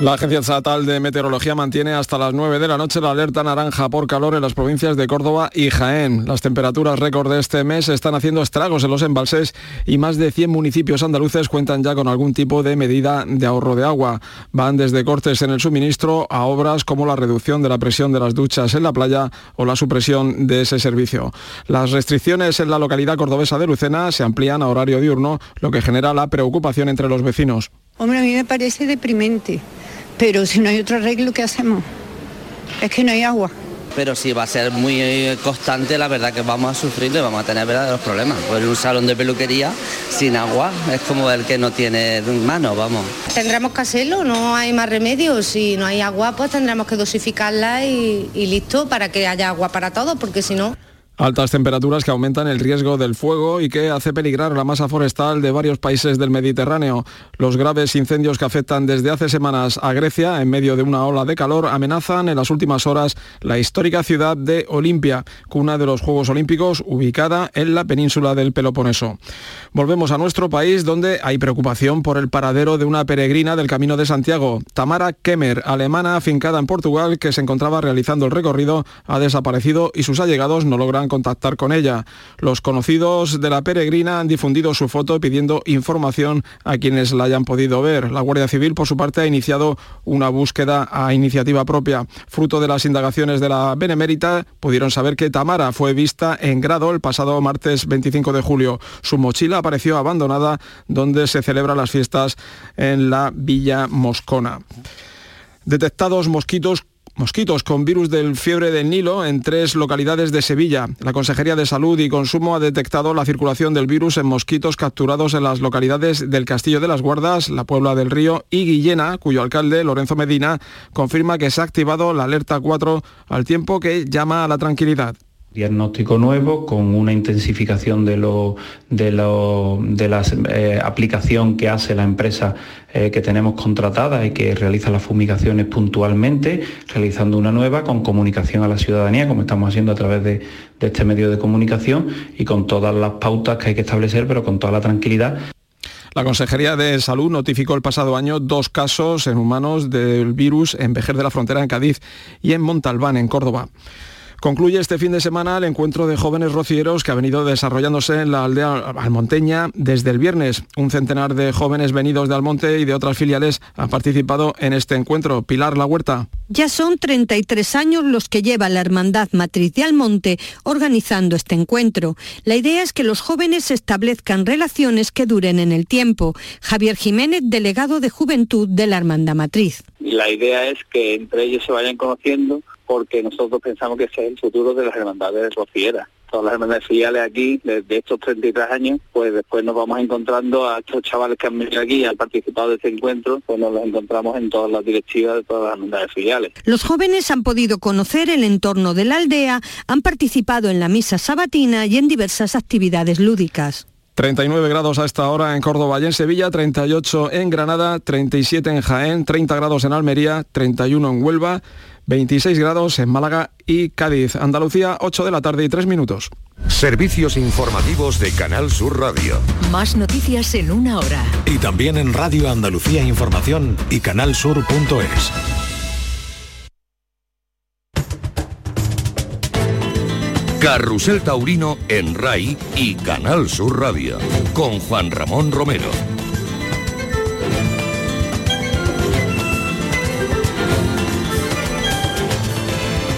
La Agencia Estatal de Meteorología mantiene hasta las 9 de la noche la alerta naranja por calor en las provincias de Córdoba y Jaén. Las temperaturas récord de este mes están haciendo estragos en los embalses y más de 100 municipios andaluces cuentan ya con algún tipo de medida de ahorro de agua. Van desde cortes en el suministro a obras como la reducción de la presión de las duchas en la playa o la supresión de ese servicio. Las restricciones en la localidad cordobesa de Lucena se amplían a horario diurno, lo que genera la preocupación entre los vecinos. Hombre, a mí me parece deprimente pero si no hay otro arreglo, ¿qué hacemos? Es que no hay agua. Pero si va a ser muy eh, constante, la verdad que vamos a sufrir y vamos a tener verdaderos problemas. Pues un salón de peluquería sin agua es como el que no tiene mano, vamos. Tendremos que hacerlo, no hay más remedio. Si no hay agua, pues tendremos que dosificarla y, y listo para que haya agua para todos, porque si no... Altas temperaturas que aumentan el riesgo del fuego y que hace peligrar la masa forestal de varios países del Mediterráneo. Los graves incendios que afectan desde hace semanas a Grecia en medio de una ola de calor amenazan en las últimas horas la histórica ciudad de Olimpia, cuna de los Juegos Olímpicos ubicada en la península del Peloponeso. Volvemos a nuestro país donde hay preocupación por el paradero de una peregrina del Camino de Santiago. Tamara Kemmer, alemana afincada en Portugal que se encontraba realizando el recorrido, ha desaparecido y sus allegados no logran contactar con ella. Los conocidos de la peregrina han difundido su foto pidiendo información a quienes la hayan podido ver. La Guardia Civil, por su parte, ha iniciado una búsqueda a iniciativa propia. Fruto de las indagaciones de la Benemérita, pudieron saber que Tamara fue vista en grado el pasado martes 25 de julio. Su mochila apareció abandonada donde se celebran las fiestas en la Villa Moscona. Detectados mosquitos mosquitos con virus del fiebre del Nilo en tres localidades de Sevilla. La Consejería de Salud y Consumo ha detectado la circulación del virus en mosquitos capturados en las localidades del Castillo de las Guardas, la Puebla del Río y Guillena, cuyo alcalde, Lorenzo Medina, confirma que se ha activado la alerta 4 al tiempo que llama a la tranquilidad diagnóstico nuevo con una intensificación de, lo, de, de la eh, aplicación que hace la empresa eh, que tenemos contratada y que realiza las fumigaciones puntualmente, realizando una nueva con comunicación a la ciudadanía, como estamos haciendo a través de, de este medio de comunicación y con todas las pautas que hay que establecer, pero con toda la tranquilidad. La Consejería de Salud notificó el pasado año dos casos en humanos del virus en Vejer de la Frontera en Cádiz y en Montalbán en Córdoba. Concluye este fin de semana el encuentro de jóvenes rocieros que ha venido desarrollándose en la aldea almonteña desde el viernes. Un centenar de jóvenes venidos de Almonte y de otras filiales han participado en este encuentro. Pilar La Huerta. Ya son 33 años los que lleva la Hermandad Matriz de Almonte organizando este encuentro. La idea es que los jóvenes establezcan relaciones que duren en el tiempo. Javier Jiménez, delegado de Juventud de la Hermandad Matriz. La idea es que entre ellos se vayan conociendo porque nosotros pensamos que ese es el futuro de las hermandades rocieras. Todas las hermandades filiales aquí, desde estos 33 años, pues después nos vamos encontrando a estos chavales que han venido aquí y han participado de este encuentro, pues nos los encontramos en todas las directivas de todas las hermandades filiales. Los jóvenes han podido conocer el entorno de la aldea, han participado en la misa sabatina y en diversas actividades lúdicas. 39 grados a esta hora en Córdoba y en Sevilla, 38 en Granada, 37 en Jaén, 30 grados en Almería, 31 en Huelva, 26 grados en Málaga y Cádiz. Andalucía, 8 de la tarde y 3 minutos. Servicios informativos de Canal Sur Radio. Más noticias en una hora. Y también en Radio Andalucía Información y canalsur.es. Carrusel Taurino en RAI y Canal Sur Radio. Con Juan Ramón Romero.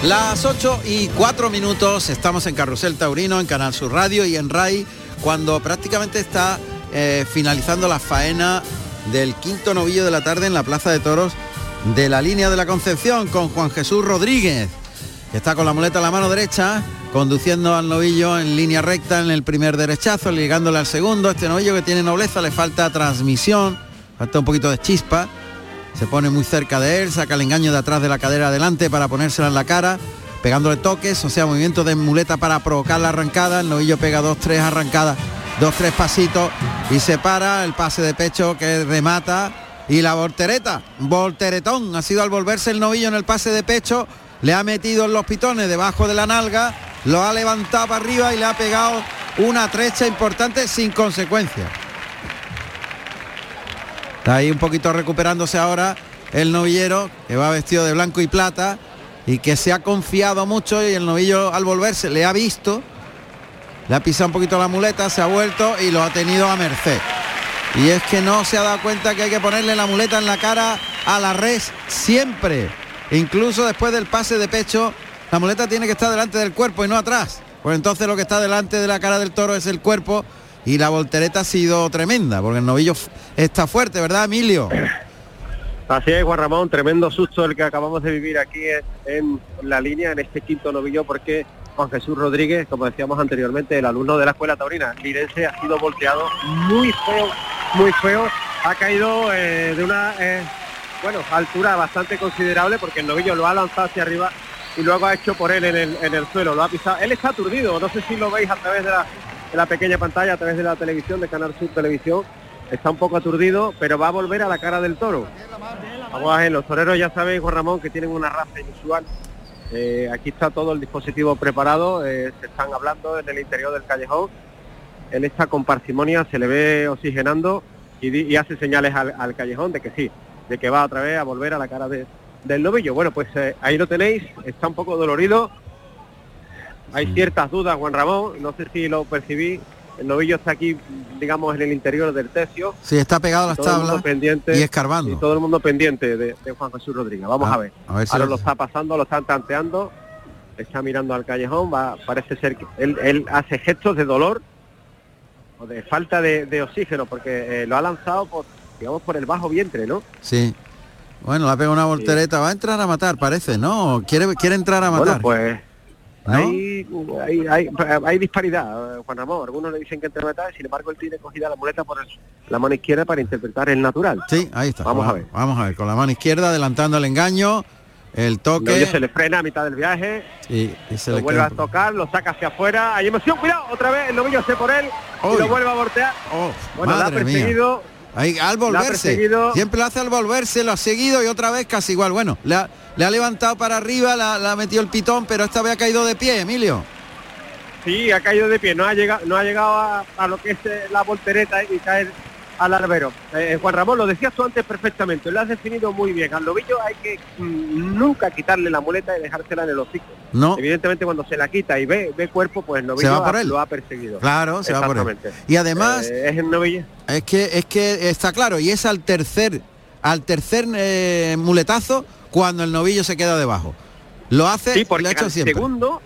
Las 8 y 4 minutos estamos en Carrusel Taurino, en Canal Sur Radio y en RAI, cuando prácticamente está eh, finalizando la faena del quinto novillo de la tarde en la Plaza de Toros de la línea de la Concepción con Juan Jesús Rodríguez, que está con la muleta a la mano derecha, conduciendo al novillo en línea recta en el primer derechazo, ligándole al segundo. Este novillo que tiene nobleza le falta transmisión, falta un poquito de chispa. Se pone muy cerca de él, saca el engaño de atrás de la cadera adelante para ponérsela en la cara, pegándole toques, o sea, movimiento de muleta para provocar la arrancada, el novillo pega dos, tres arrancadas, dos, tres pasitos y se para, el pase de pecho que remata y la voltereta, volteretón, ha sido al volverse el novillo en el pase de pecho, le ha metido en los pitones debajo de la nalga, lo ha levantado para arriba y le ha pegado una trecha importante sin consecuencias. Está ahí un poquito recuperándose ahora el novillero, que va vestido de blanco y plata y que se ha confiado mucho y el novillo al volverse le ha visto, le ha pisado un poquito la muleta, se ha vuelto y lo ha tenido a merced. Y es que no se ha dado cuenta que hay que ponerle la muleta en la cara a la res siempre. Incluso después del pase de pecho, la muleta tiene que estar delante del cuerpo y no atrás. Pues entonces lo que está delante de la cara del toro es el cuerpo y la voltereta ha sido tremenda, porque el novillo está fuerte, ¿verdad, Emilio? Así es, Juan Ramón, tremendo susto el que acabamos de vivir aquí en, la línea, en este quinto novillo, porque Juan Jesús Rodríguez, como decíamos anteriormente, el alumno de la escuela taurina lirense, ha sido volteado muy feo, muy feo. Ha caído eh, de una eh, bueno altura bastante considerable porque el novillo lo ha lanzado hacia arriba y luego ha hecho por él en el, en el suelo, lo ha pisado. Él está aturdido, no sé si lo veis a través de la, de la pequeña pantalla, a través de la televisión, de Canal Sur Televisión, está un poco aturdido, pero va a volver a la cara del toro. Vamos a ver, los toreros ya sabéis, Juan Ramón, que tienen una raza inusual. Eh, aquí está todo el dispositivo preparado, eh, se están hablando en el interior del callejón. Él está con parsimonia, se le ve oxigenando y, hace señales al, callejón de que sí, de que va otra vez a volver a la cara del novillo. Bueno, pues eh, ahí lo tenéis, está un poco dolorido. Hay ciertas dudas, Juan Ramón, no sé si lo percibí, el novillo está aquí, digamos, en el interior del tercio. Sí, está pegado a las tablas pendiente, y escarbando. Y todo el mundo pendiente de, Juan Jesús Rodríguez. Vamos ah, a, ver. Ahora lo está pasando, lo están tanteando, está mirando al callejón, va, parece ser que él, hace gestos de dolor o de falta de, oxígeno, porque eh, lo ha lanzado por, digamos, por el bajo vientre, ¿no? Sí. Bueno, le ha pegado una voltereta, va a entrar a matar, parece, ¿no? Quiere, quiere entrar a matar. Bueno, pues hay, hay, disparidad, Juan Ramón. Algunos le dicen que entre metal, sin embargo él tiene cogida la muleta por la mano izquierda para interpretar el natural. Sí, ahí está. Vamos, a ver. Vamos a ver, con la mano izquierda adelantando el engaño, el toque. se le frena a mitad del viaje. y se lo le vuelve a tocar, lo saca hacia afuera. Hay emoción, cuidado, otra vez el novillo se por él y lo vuelve a voltear. Oh, bueno, la ha perseguido. Ahí, al volverse, siempre lo hace al volverse, lo ha seguido y otra vez casi igual. Bueno, le ha, le ha levantado para arriba, la, ha metido el pitón, pero esta vez ha caído de pie, Emilio. Sí, ha caído de pie, no ha llegado, no ha llegado a, lo que es eh, la voltereta y caer al albero. Eh, Juan Ramón, lo decías tú antes perfectamente, lo has definido muy bien. Al novillo hay que mm, nunca quitarle la muleta y dejársela en el hocico. No. Evidentemente cuando se la quita y ve, ve cuerpo, pues el novillo lo ha perseguido. Claro, se va por él. Y además eh, es el novillo. Es que es que está claro y es al tercer al tercer muletazo cuando el novillo se queda debajo. Lo hace, sí, porque al segundo,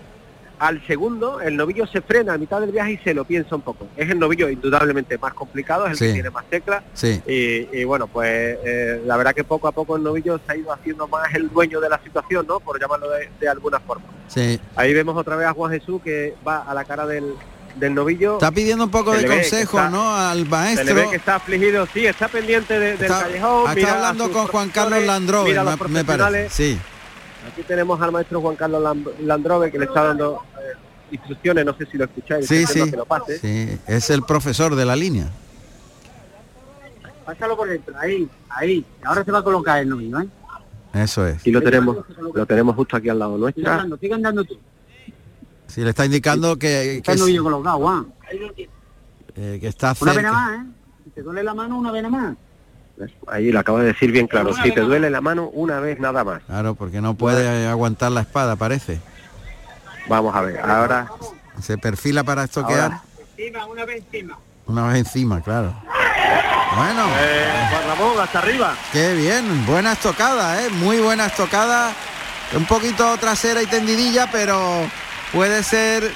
al segundo, el novillo se frena a mitad del viaje y se lo piensa un poco. Es el novillo indudablemente más complicado, es el que tiene más teclas. Sí. Y, bueno, pues eh, la verdad que poco a poco el novillo se ha ido haciendo más el dueño de la situación, ¿no? Por llamarlo de, alguna forma. Sí. Ahí vemos otra vez a Juan Jesús que va a la cara del, del novillo. Está pidiendo un poco de consejo, ¿no? Al maestro. Se le ve que está afligido, sí, está pendiente del callejón. Está hablando con Juan Carlos Landrove, me, parece. Sí. Aquí tenemos al maestro Juan Carlos Landrove que le está dando eh, instrucciones, no sé si lo escucháis. Sí, sí, que lo pase. sí, es el profesor de la línea. Pásalo por dentro, ahí, ahí. Ahora se va a colocar el novillo, ¿eh? Eso es. Y lo tenemos, lo tenemos justo aquí al lado nuestra. Sigue andando, tú. Sí, le está indicando que... Está que, colocado, eh, que está cerca. Una vena más, ¿eh? Si te duele la mano, una vena más. Ahí lo acabo de decir bien claro. Si te duele la mano, una vez nada más. Claro, porque no puede aguantar la espada, parece. Vamos a ver, ahora... Se perfila para estoquear. Encima, una vez encima. Una vez encima, claro. Bueno. Eh, Ramón, hasta arriba. Qué bien, buena estocada, ¿eh? Muy buena estocada. Un poquito trasera y tendidilla, pero puede ser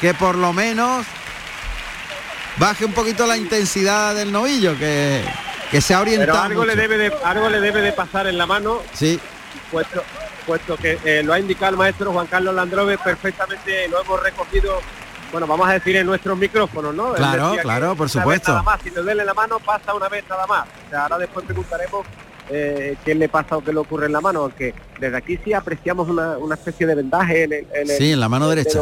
que por lo menos baje un poquito la intensidad del novillo, que, que se ha orientado. Pero algo le debe de algo le debe de pasar en la mano. Sí. Puesto, puesto que eh, lo ha indicado el maestro Juan Carlos Landrove perfectamente, lo hemos recogido, bueno, vamos a decir en nuestros micrófonos, ¿no? Claro, claro, por supuesto. Nada más, si te duele la mano, pasa una vez nada más. O sea, ahora después preguntaremos eh, qué le pasa o qué le ocurre en la mano, aunque desde aquí sí apreciamos una, especie de vendaje en el, en sí, en la mano derecha.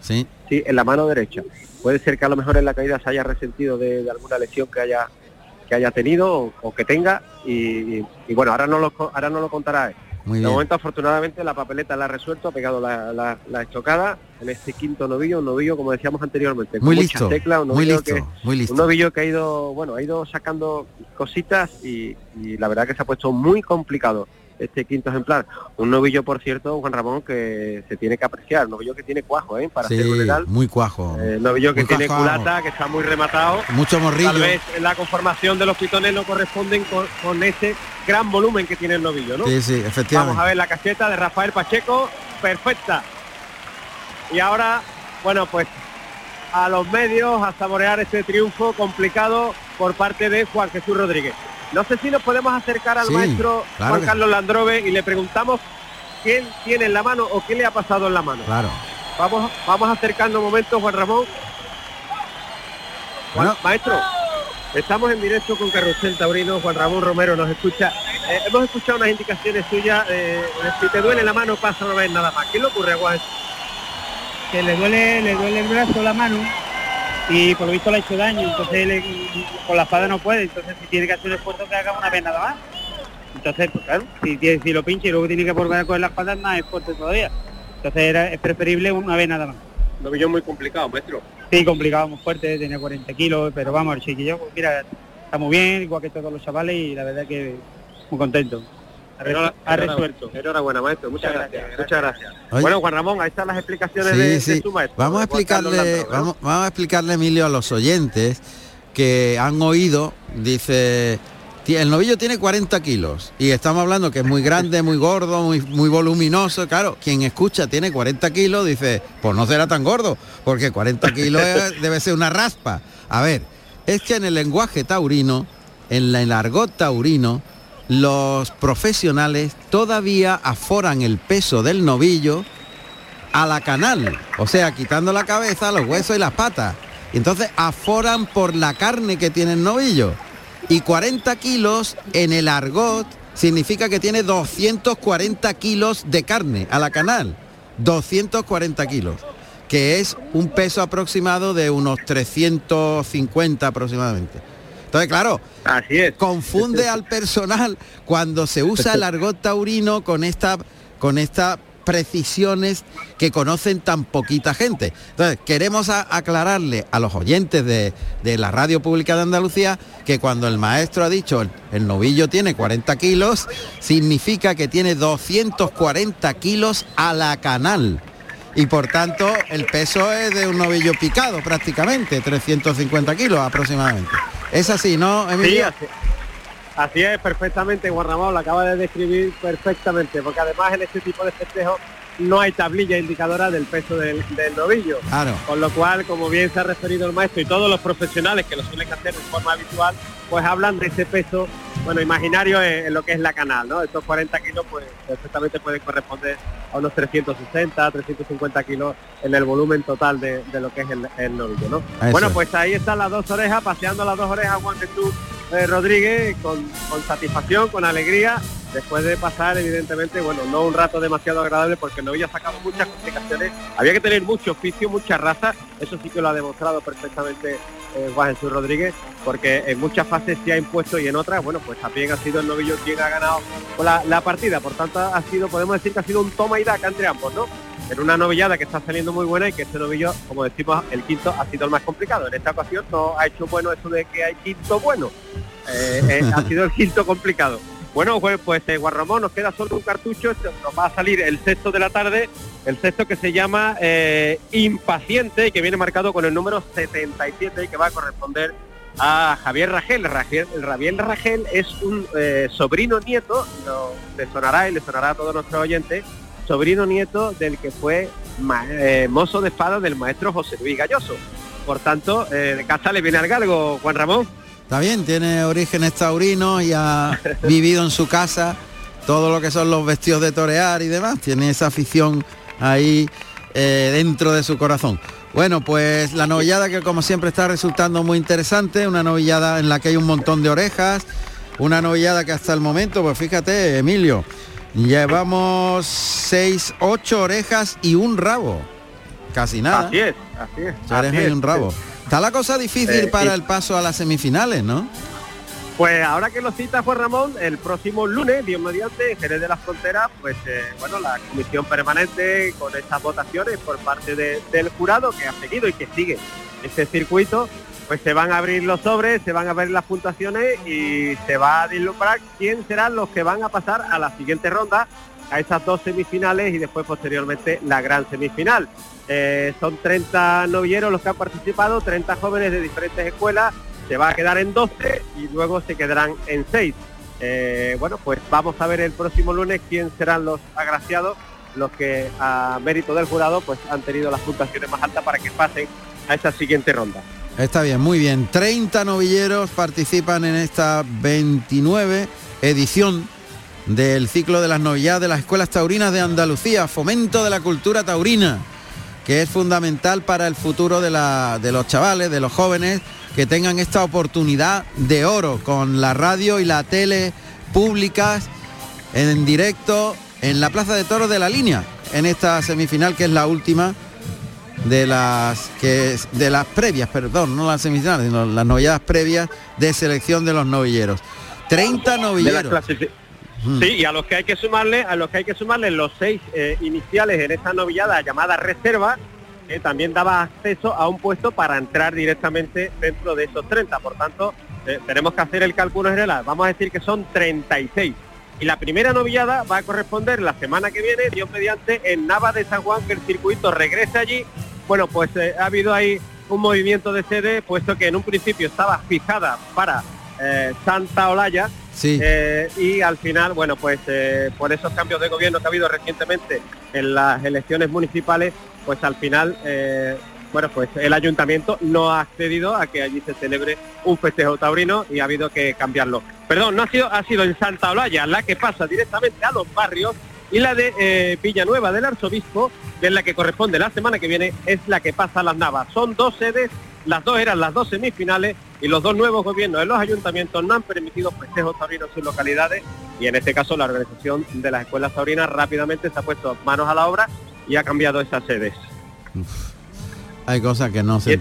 sí. sí, en la mano derecha. Puede ser que a lo mejor en la caída se haya resentido de, alguna lesión que haya que haya tenido o, que tenga y, bueno, ahora no lo ahora no lo contará. muy de bien. momento, afortunadamente, la papeleta la ha resuelto, ha pegado la, la- la estocada en este quinto novillo, un novillo, como decíamos anteriormente, con Muy muchas listo, teclas, un muy listo, que- muy listo. Un novillo que ha ido, bueno, ha ido sacando cositas y, y la verdad que se ha puesto muy complicado este quinto ejemplar. Un novillo, por cierto, Juan Ramón, que se tiene que apreciar, un novillo que tiene cuajo, ¿eh? Para Sí, ser rural. muy cuajo. Eh, novillo que tiene cuajo. culata, que está muy rematado. Mucho morrillo. Tal vez la conformación de los pitones no corresponden con, con ese gran volumen que tiene el novillo, ¿no? Sí, sí, efectivamente. Vamos a ver la caseta de Rafael Pacheco, perfecta. Y ahora, bueno, pues a los medios a saborear este triunfo complicado por parte de Juan Jesús Rodríguez. No sé si nos podemos acercar al Sí, maestro claro Juan que Carlos Landrove y le preguntamos qué tiene en la mano o qué le ha pasado en la mano. Claro. Vamos, vamos acercando un momento, Juan Ramón. Juan- Bueno. Maestro, estamos en directo con Carrusel Taurino, Juan Ramón Romero nos escucha. Eh, hemos escuchado unas indicaciones suyas, eh, si te duele la mano pasa no ves nada más. ¿Qué le ocurre, Juan? Que le duele, le duele el brazo, la mano y por lo visto le ha hecho daño, entonces le- con la espada no puede, entonces si tiene que hacer un esfuerzo que haga una vez nada más. Entonces, pues claro, si, si lo pincha y luego tiene que volver a coger la espada, es más esfuerzo todavía. Entonces era, es preferible una vez nada más. Novillo muy complicado, maestro. Sí, complicado, muy fuerte, tenía 40 kilos, pero vamos, el chiquillo, pues mira, está muy bien, igual que todos los chavales y la verdad que muy contento. Ha, ha resuelto. Enhorabuena, maestro. Muchas gracias. Muchas gracias. Oye. Bueno, Juan Ramón, ahí están las explicaciones Sí, de, de sí. su maestro. Vamos a explicarle, vamos, vamos a explicarle Emilio a los oyentes que han oído, dice, "Ti- el novillo tiene 40 kilos y estamos hablando que es muy grande, muy gordo, muy, muy voluminoso. Claro, quien escucha tiene 40 kilos, dice, pues no será tan gordo, porque 40 kilos es- debe ser una raspa. A ver, es que en el lenguaje taurino, en la- el argot taurino, los profesionales todavía aforan el peso del novillo a la canal, o sea, quitando la cabeza, los huesos y las patas. Y entonces aforan por la carne que tiene el novillo. Y 40 kilos en el argot significa que tiene 240 kilos de carne a la canal. 240 kilos, que es un peso aproximado de unos 350 aproximadamente. Entonces, claro, Así es. confunde al personal cuando se usa el argot taurino con esta con estas precisiones que conocen tan poquita gente. Entonces, queremos a- aclararle a los oyentes de, de la radio pública de Andalucía que cuando el maestro ha dicho el, el novillo tiene 40 kilos, significa que tiene 240 kilos a la canal. Y por tanto, el peso es de un novillo picado prácticamente, 350 kilos aproximadamente. Es así, ¿no, Sí, Emilio? así, así es, perfectamente, Juan lo acaba de describir perfectamente, porque además en este tipo de festejos no hay tablilla indicadora del peso del, del novillo. Claro. Con lo cual, como bien se ha referido el maestro y todos los profesionales que lo suelen hacer de forma habitual, pues hablan de ese peso, bueno, imaginario en, en lo que es la canal, ¿no? Estos 40 kilos, pues perfectamente pueden corresponder a unos 360, 350 kilos en el volumen total de, de lo que es el, el novillo, ¿no? Eso bueno, es. pues ahí están las dos orejas, paseando las dos orejas Juan Jesús eh, Rodríguez con, con satisfacción, con alegría, después de pasar evidentemente, bueno, no un rato demasiado agradable porque el novillo ha sacado muchas complicaciones, había que tener mucho oficio, mucha raza, eso sí que lo ha demostrado perfectamente eh, Juan Jesús Rodríguez, porque en muchas fases se ha impuesto y en otras, bueno, pues también ha sido el novillo quien ha ganado la, la partida, por tanto ha sido, podemos decir que ha sido un toma y daca entre ambos, ¿no? En una novillada que está saliendo muy buena y que este novillo, como decimos, el quinto ha sido el más complicado. En esta ocasión no ha hecho bueno eso de que hay quinto bueno. Eh, eh, ha sido el quinto complicado. Bueno, pues, pues eh, Juan Ramón, nos queda solo un cartucho, nos va a salir el sexto de la tarde, el sexto que se llama eh, Impaciente que viene marcado con el número 77 y que va a corresponder a Javier Ragel. Ragel Javier Ragel es un eh, sobrino nieto, le sonará y le sonará a todos nuestros oyentes, sobrino nieto del que fue eh, mozo de espada del maestro José Luis Galloso. Por tanto, eh, de casa le viene al galgo, Juan Ramón. Está bien, tiene orígenes taurinos y ha vivido en su casa todo lo que son los vestidos de torear y demás. Tiene esa afición ahí eh, dentro de su corazón. Bueno, pues la novillada que como siempre está resultando muy interesante, una novillada en la que hay un montón de orejas, una novillada que hasta el momento, pues fíjate, Emilio, llevamos seis, ocho orejas y un rabo. Casi nada. Así es, así es. Así y es. un rabo. Está la cosa difícil Eh, para el paso a las semifinales, ¿no? Pues ahora que lo cita Juan Ramón, el próximo lunes, Dios mediante, en Jerez de las Fronteras, pues eh, bueno, la comisión permanente con estas votaciones por parte de- del jurado que ha seguido y que sigue este circuito, pues se van a abrir los sobres, se van a ver las puntuaciones y se va a vislumbrar quién serán los que van a pasar a la siguiente ronda, a esas dos semifinales y después posteriormente la gran semifinal. Eh, son 30 novilleros los que han participado, 30 jóvenes de diferentes escuelas, se va a quedar en 12 y luego se quedarán en 6. Eh, bueno, pues vamos a ver el próximo lunes quién serán los agraciados, los que a mérito del jurado pues han tenido las puntuaciones más altas para que pasen a esa siguiente ronda. Está bien, muy bien. 30 novilleros participan en esta 29 edición del ciclo de las novilladas de las escuelas taurinas de Andalucía, fomento de la cultura taurina, que es fundamental para el futuro de, la- de los chavales, de los jóvenes, que tengan esta oportunidad de oro con la radio y la tele públicas en directo en la Plaza de Toros de la Línea, en esta semifinal que es la última de las que es- de las previas, perdón, no las semifinales, sino las novilladas previas de selección de los novilleros. 30 De las novilleros. Mm. Sí, y a los que hay que sumarle, a los que hay que sumarle los seis eh, iniciales en esa novillada llamada reserva, que también daba acceso a un puesto para entrar directamente dentro de esos 30. Por tanto, eh, tenemos que hacer el cálculo general. Vamos a decir que son 36. Y la primera novillada va a corresponder la semana que viene, Dios mediante, en Nava de San Juan, que el circuito regrese allí. Bueno, pues eh, ha habido ahí un movimiento de sede, puesto que en un principio estaba fijada para Santa Olaya, Sí. eh, y al final, bueno, pues eh, por esos cambios de gobierno que ha habido recientemente en las elecciones municipales, pues al final, eh, bueno, pues el ayuntamiento no ha accedido a que allí se celebre un festejo taurino y ha habido que cambiarlo. Perdón, no ha sido, ha sido en Santa Olaya la que pasa directamente a los barrios y la de Villanueva del Arzobispo, que es la que corresponde la semana que viene, es la que pasa a las Navas. Son dos sedes, las dos eran las dos semifinales y los dos nuevos gobiernos de los ayuntamientos no han permitido festejos taurinos en sus localidades y en este caso la organización de las escuelas taurinas rápidamente se ha puesto manos a la obra y ha cambiado esas sedes. Hay cosas que no se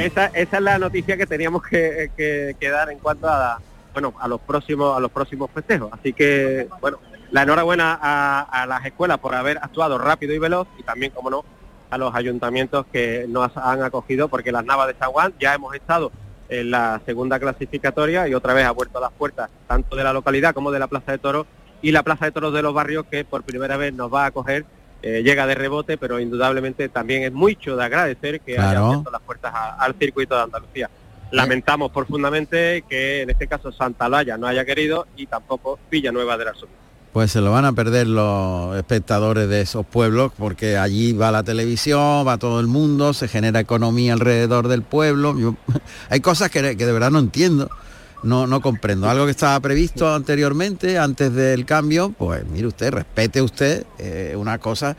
esa, esa es la noticia que teníamos que, que- que dar en cuanto a bueno a los próximos a los próximos festejos. Así que bueno, la enhorabuena a, a las escuelas por haber actuado rápido y veloz y también, como no, a los ayuntamientos que nos han acogido, porque las Navas de San Juan ya hemos estado en la segunda clasificatoria y otra vez ha vuelto a las puertas tanto de la localidad como de la Plaza de Toros y la Plaza de Toros de los Barrios que por primera vez nos va a acoger. eh, llega de rebote, pero indudablemente también es mucho de agradecer que haya Claro. abierto las puertas a- al circuito de Andalucía. Lamentamos profundamente que en este caso Santa Laya no haya querido y tampoco Villanueva del Arzobispo. Pues se lo van a perder los espectadores de esos pueblos porque allí va la televisión, va todo el mundo, se genera economía alrededor del pueblo. Hay cosas que, que de verdad no entiendo, no, no comprendo. Algo que estaba previsto anteriormente, antes del cambio, pues mire usted, respete usted eh, una cosa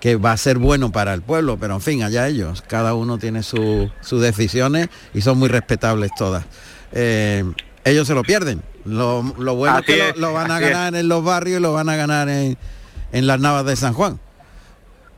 que va a ser bueno para el pueblo, pero en fin, allá ellos, cada uno tiene su- sus decisiones y son muy respetables todas. Eh, ellos se lo pierden. Lo, lo bueno Así es que es, lo, lo van a es. ganar en los barrios y lo van a ganar en, en las navas de San Juan.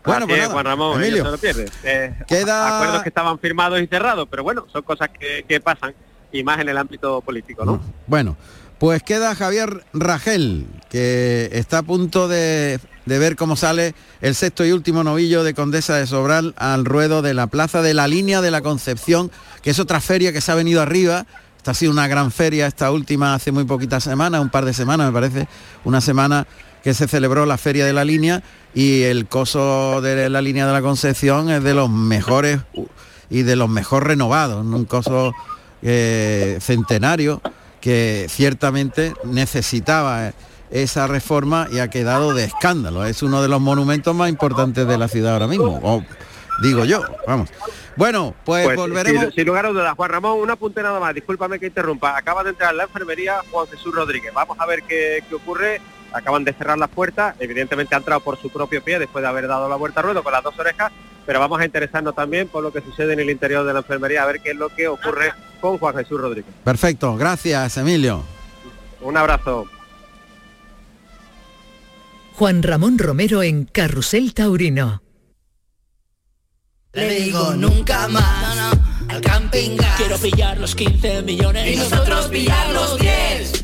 Bueno, Así pues nada, Juan Ramón, Emilio. se lo pierden. Eh, Queda- Acuerdos que estaban firmados y cerrados, pero bueno, son cosas que, que pasan y más en el ámbito político, ¿no? Bueno, pues queda Javier Ragel, que está a punto de, de ver cómo sale el sexto y último novillo de Condesa de Sobral al ruedo de la Plaza de la Línea de la Concepción, que es otra feria que se ha venido arriba. Esta ha sido una gran feria, esta última hace muy poquitas semanas, un par de semanas me parece, una semana que se celebró la Feria de la Línea y el coso de la Línea de la Concepción es de los mejores y de los mejor renovados, un coso eh, centenario que ciertamente necesitaba esa reforma y ha quedado de escándalo. Es uno de los monumentos más importantes de la ciudad ahora mismo, digo yo, vamos. Bueno, pues, Pues, volveremos. Sin, sin lugar a dudas, Juan Ramón, un apunte nada más, discúlpame que interrumpa. Acaba de entrar en la enfermería Juan Jesús Rodríguez. Vamos a ver qué, qué ocurre. Acaban de cerrar las puertas, evidentemente ha entrado por su propio pie después de haber dado la vuelta a ruedo con las dos orejas, pero vamos a interesarnos también por lo que sucede en el interior de la enfermería, a ver qué es lo que ocurre con Juan Jesús Rodríguez. Perfecto, gracias Emilio. Un abrazo. Juan Ramón Romero en Carrusel Taurino. Le digo nunca más al camping gas. Quiero pillar los 15 millones y nosotros pillar los 10.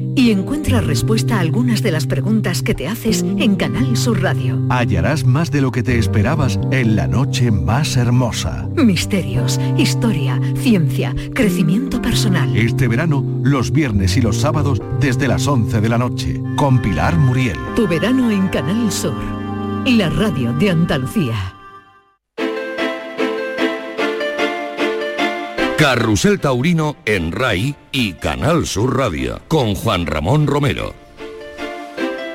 y encuentra respuesta a algunas de las preguntas que te haces en Canal Sur Radio. Hallarás más de lo que te esperabas en la noche más hermosa. Misterios, historia, ciencia, crecimiento personal. Este verano, los viernes y los sábados desde las 11 de la noche, con Pilar Muriel. Tu verano en Canal Sur. La radio de Andalucía. Carrusel Taurino en RAI y Canal Sur Radio con Juan Ramón Romero.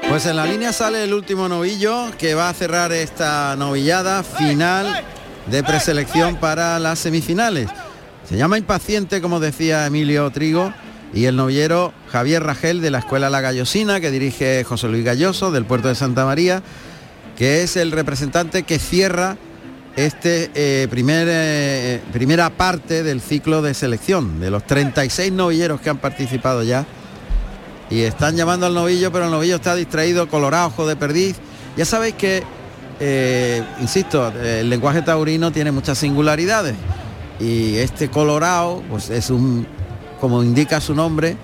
Pues en la línea sale el último novillo que va a cerrar esta novillada final de preselección para las semifinales. Se llama Impaciente, como decía Emilio Trigo, y el novillero Javier Ragel de la Escuela La Gallosina, que dirige José Luis Galloso del puerto de Santa María, que es el representante que cierra este eh, primer, eh, primera parte del ciclo de selección, de los 36 novilleros que han participado ya. Y están llamando al novillo, pero el novillo está distraído, colorado, ojo de perdiz. Ya sabéis que, eh, insisto, el lenguaje taurino tiene muchas singularidades. Y este colorado, pues es un, como indica su nombre,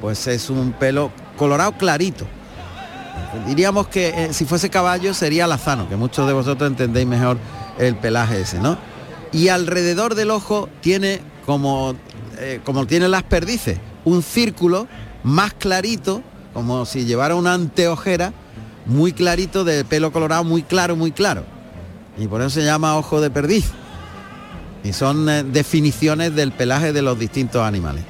pues es un pelo colorado clarito. Diríamos que si fuese caballo sería lazano, que muchos de vosotros entendéis mejor el pelaje ese, ¿no? Y alrededor del ojo tiene, como, eh, como tienen las perdices, un círculo más clarito, como si llevara una anteojera, muy clarito, de pelo colorado, muy claro, muy claro. Y por eso se llama ojo de perdiz. Y son eh, definiciones del pelaje de los distintos animales.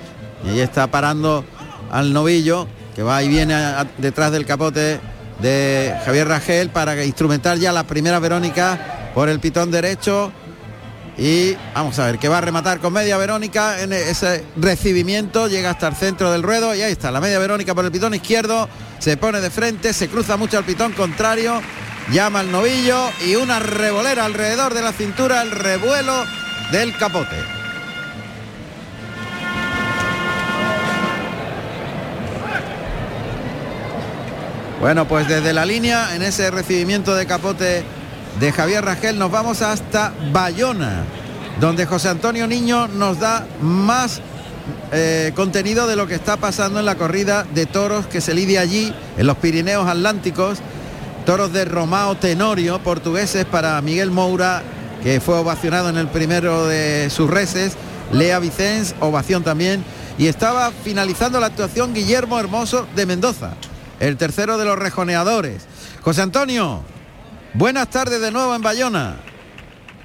Y ahí está parando al novillo, que va y viene detrás del capote de Javier Ragel para instrumentar ya la primera Verónica por el pitón derecho. Y vamos a ver que va a rematar con media Verónica en ese recibimiento, llega hasta el centro del ruedo y ahí está, la media Verónica por el pitón izquierdo, se pone de frente, se cruza mucho al pitón contrario, llama al novillo y una revolera alrededor de la cintura, el revuelo del capote. Bueno, pues desde la línea, en ese recibimiento de capote de Javier Rangel nos vamos hasta Bayona, donde José Antonio Niño nos da más eh, contenido de lo que está pasando en la corrida de toros que se lidia allí, en los Pirineos Atlánticos. Toros de Romao Tenorio, portugueses para Miguel Moura, que fue ovacionado en el primero de sus reces. Lea Vicens, ovación también. Y estaba finalizando la actuación Guillermo Hermoso de Mendoza, el tercero de los rejoneadores. José Antonio, Buenas tardes de nuevo en Bayona.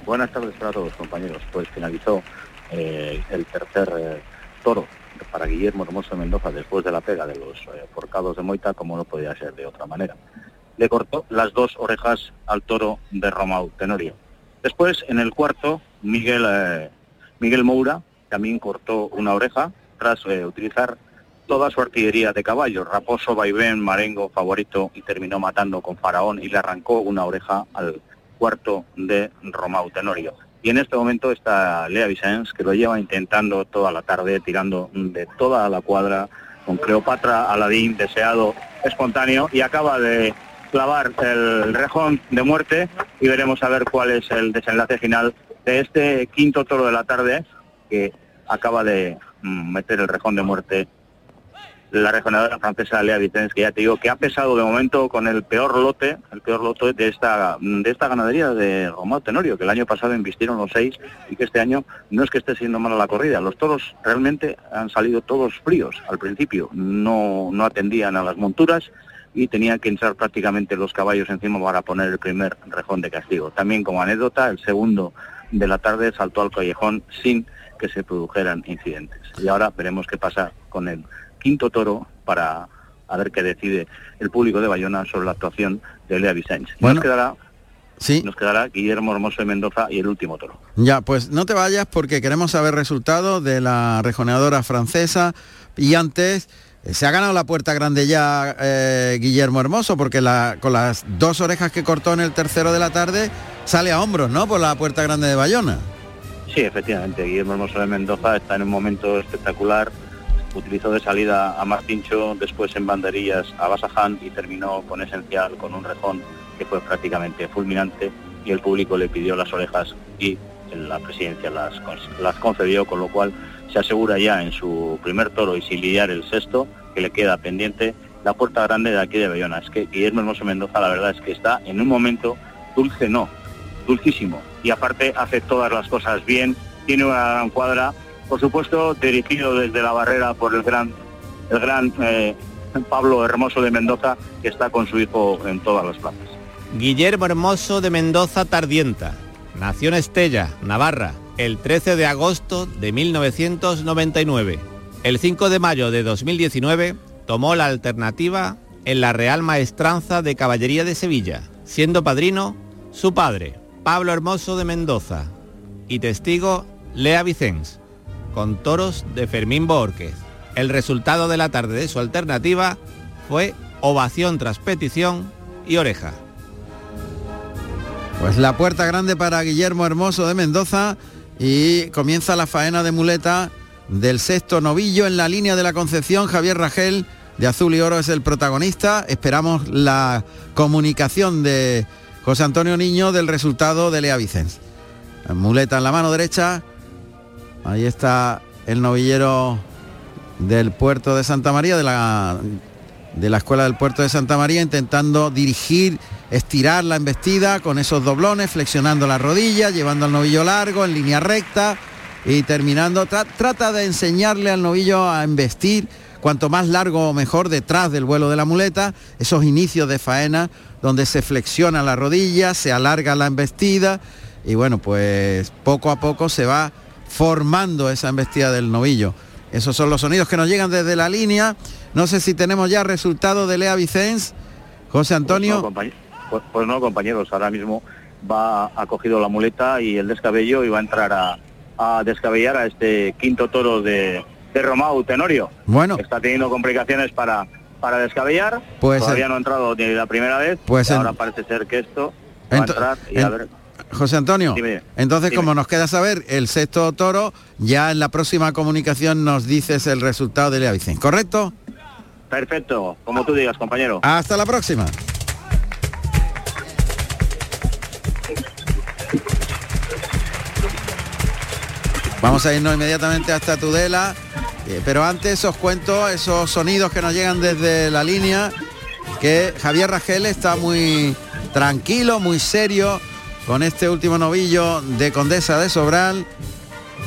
Buenas tardes para todos, compañeros. Pues finalizó eh, el tercer eh, toro para Guillermo Hermoso Mendoza después de la pega de los eh, forcados de Moita, como no podía ser de otra manera. Le cortó las dos orejas al toro de Romau Tenorio. Después, en el cuarto, Miguel, Miguel Moura también cortó una oreja tras utilizar toda su artillería de caballos, Raposo, Vaivén, Marengo, Favorito, y terminó matando con Faraón y le arrancó una oreja al cuarto de Romau Tenorio. Y en este momento está Lea Vicens, que lo lleva intentando toda la tarde, tirando de toda la cuadra, con Cleopatra Aladín, deseado, espontáneo, y acaba de clavar el rejón de muerte y veremos a ver cuál es el desenlace final de este quinto toro de la tarde que acaba de mm, meter el rejón de muerte la regionadora francesa Lea Vicens, que ya te digo que ha pesado de momento con el peor lote, el peor lote de esta de esta ganadería de Romao Tenorio, que el año pasado invistieron los seis y que este año no es que esté siendo mala la corrida. Los toros realmente han salido todos fríos al principio, no, no atendían a las monturas y tenían que entrar prácticamente los caballos encima para poner el primer rejón de castigo. También como anécdota, el segundo de la tarde saltó al callejón sin que se produjeran incidentes. Y ahora veremos qué pasa con él quinto toro para a ver qué decide el público de Bayona sobre la actuación de Lea Vicens. Bueno, quedará Sí. Nos quedará Guillermo Hermoso de Mendoza y el último toro. Ya, pues no te vayas porque queremos saber resultados de la rejoneadora francesa y antes eh, se ha ganado la puerta grande ya eh, Guillermo Hermoso porque la, con las dos orejas que cortó en el tercero de la tarde sale a hombros, ¿no? Por la puerta grande de Bayona. Sí, efectivamente, Guillermo Hermoso de Mendoza está en un momento espectacular. Utilizó de salida a Martincho, después en banderillas a Basaján y terminó con esencial, con un rejón que fue prácticamente fulminante y el público le pidió las orejas y la presidencia las, las concedió, con lo cual se asegura ya en su primer toro y sin lidiar el sexto, que le queda pendiente la puerta grande de aquí de Bayona. Es que Guillermo Hermoso Mendoza la verdad es que está en un momento dulce, no, dulcísimo. Y aparte hace todas las cosas bien, tiene una gran cuadra, por supuesto dirigido desde la barrera por el gran, el gran eh, Pablo Hermoso de Mendoza, que está con su hijo en todas las plazas. Guillermo Hermoso de Mendoza Tardienta. Nació en Estella, Navarra, el 13 de agosto de 1999. El 5 de mayo de 2019 tomó la alternativa en la Real Maestranza de Caballería de Sevilla, siendo padrino su padre, Pablo Hermoso de Mendoza, y testigo Lea Vicens, con toros de Fermín Borquez. El resultado de la tarde de su alternativa fue ovación tras petición y oreja. Pues la puerta grande para Guillermo Hermoso de Mendoza y comienza la faena de muleta del sexto novillo en la línea de la Concepción. Javier Ragel de Azul y Oro es el protagonista. Esperamos la comunicación de José Antonio Niño del resultado de Lea Vicens. Muleta en la mano derecha. Ahí está el novillero del puerto de Santa María, de la, de la escuela del puerto de Santa María, intentando dirigir estirar la embestida con esos doblones, flexionando la rodilla, llevando al novillo largo en línea recta y terminando. trata de enseñarle al novillo a embestir cuanto más largo mejor detrás del vuelo de la muleta, esos inicios de faena donde se flexiona la rodilla, se alarga la embestida y bueno, pues poco a poco se va formando esa embestida del novillo. Esos son los sonidos que nos llegan desde la línea. No sé si tenemos ya resultado de Lea Vicens. José Antonio. Pues, pues, no, compañeros, ahora mismo va, ha cogido la muleta y el descabello y va a entrar a, a descabellar a este quinto toro de, de Romao Tenorio. Bueno. Está teniendo complicaciones para, para descabellar. Pues, Todavía no ha entrado ni la primera vez. Pues ahora parece ser que esto va a entrar y a ver. José Antonio, entonces como nos queda saber el sexto toro, ya en la próxima comunicación nos dices el resultado de Lea ¿correcto? Perfecto, como tú digas, compañero. Hasta la próxima. Vamos a irnos inmediatamente hasta Tudela, eh, pero antes os cuento esos sonidos que nos llegan desde la línea, que Javier Ragel está muy tranquilo, muy serio con este último novillo de Condesa de Sobral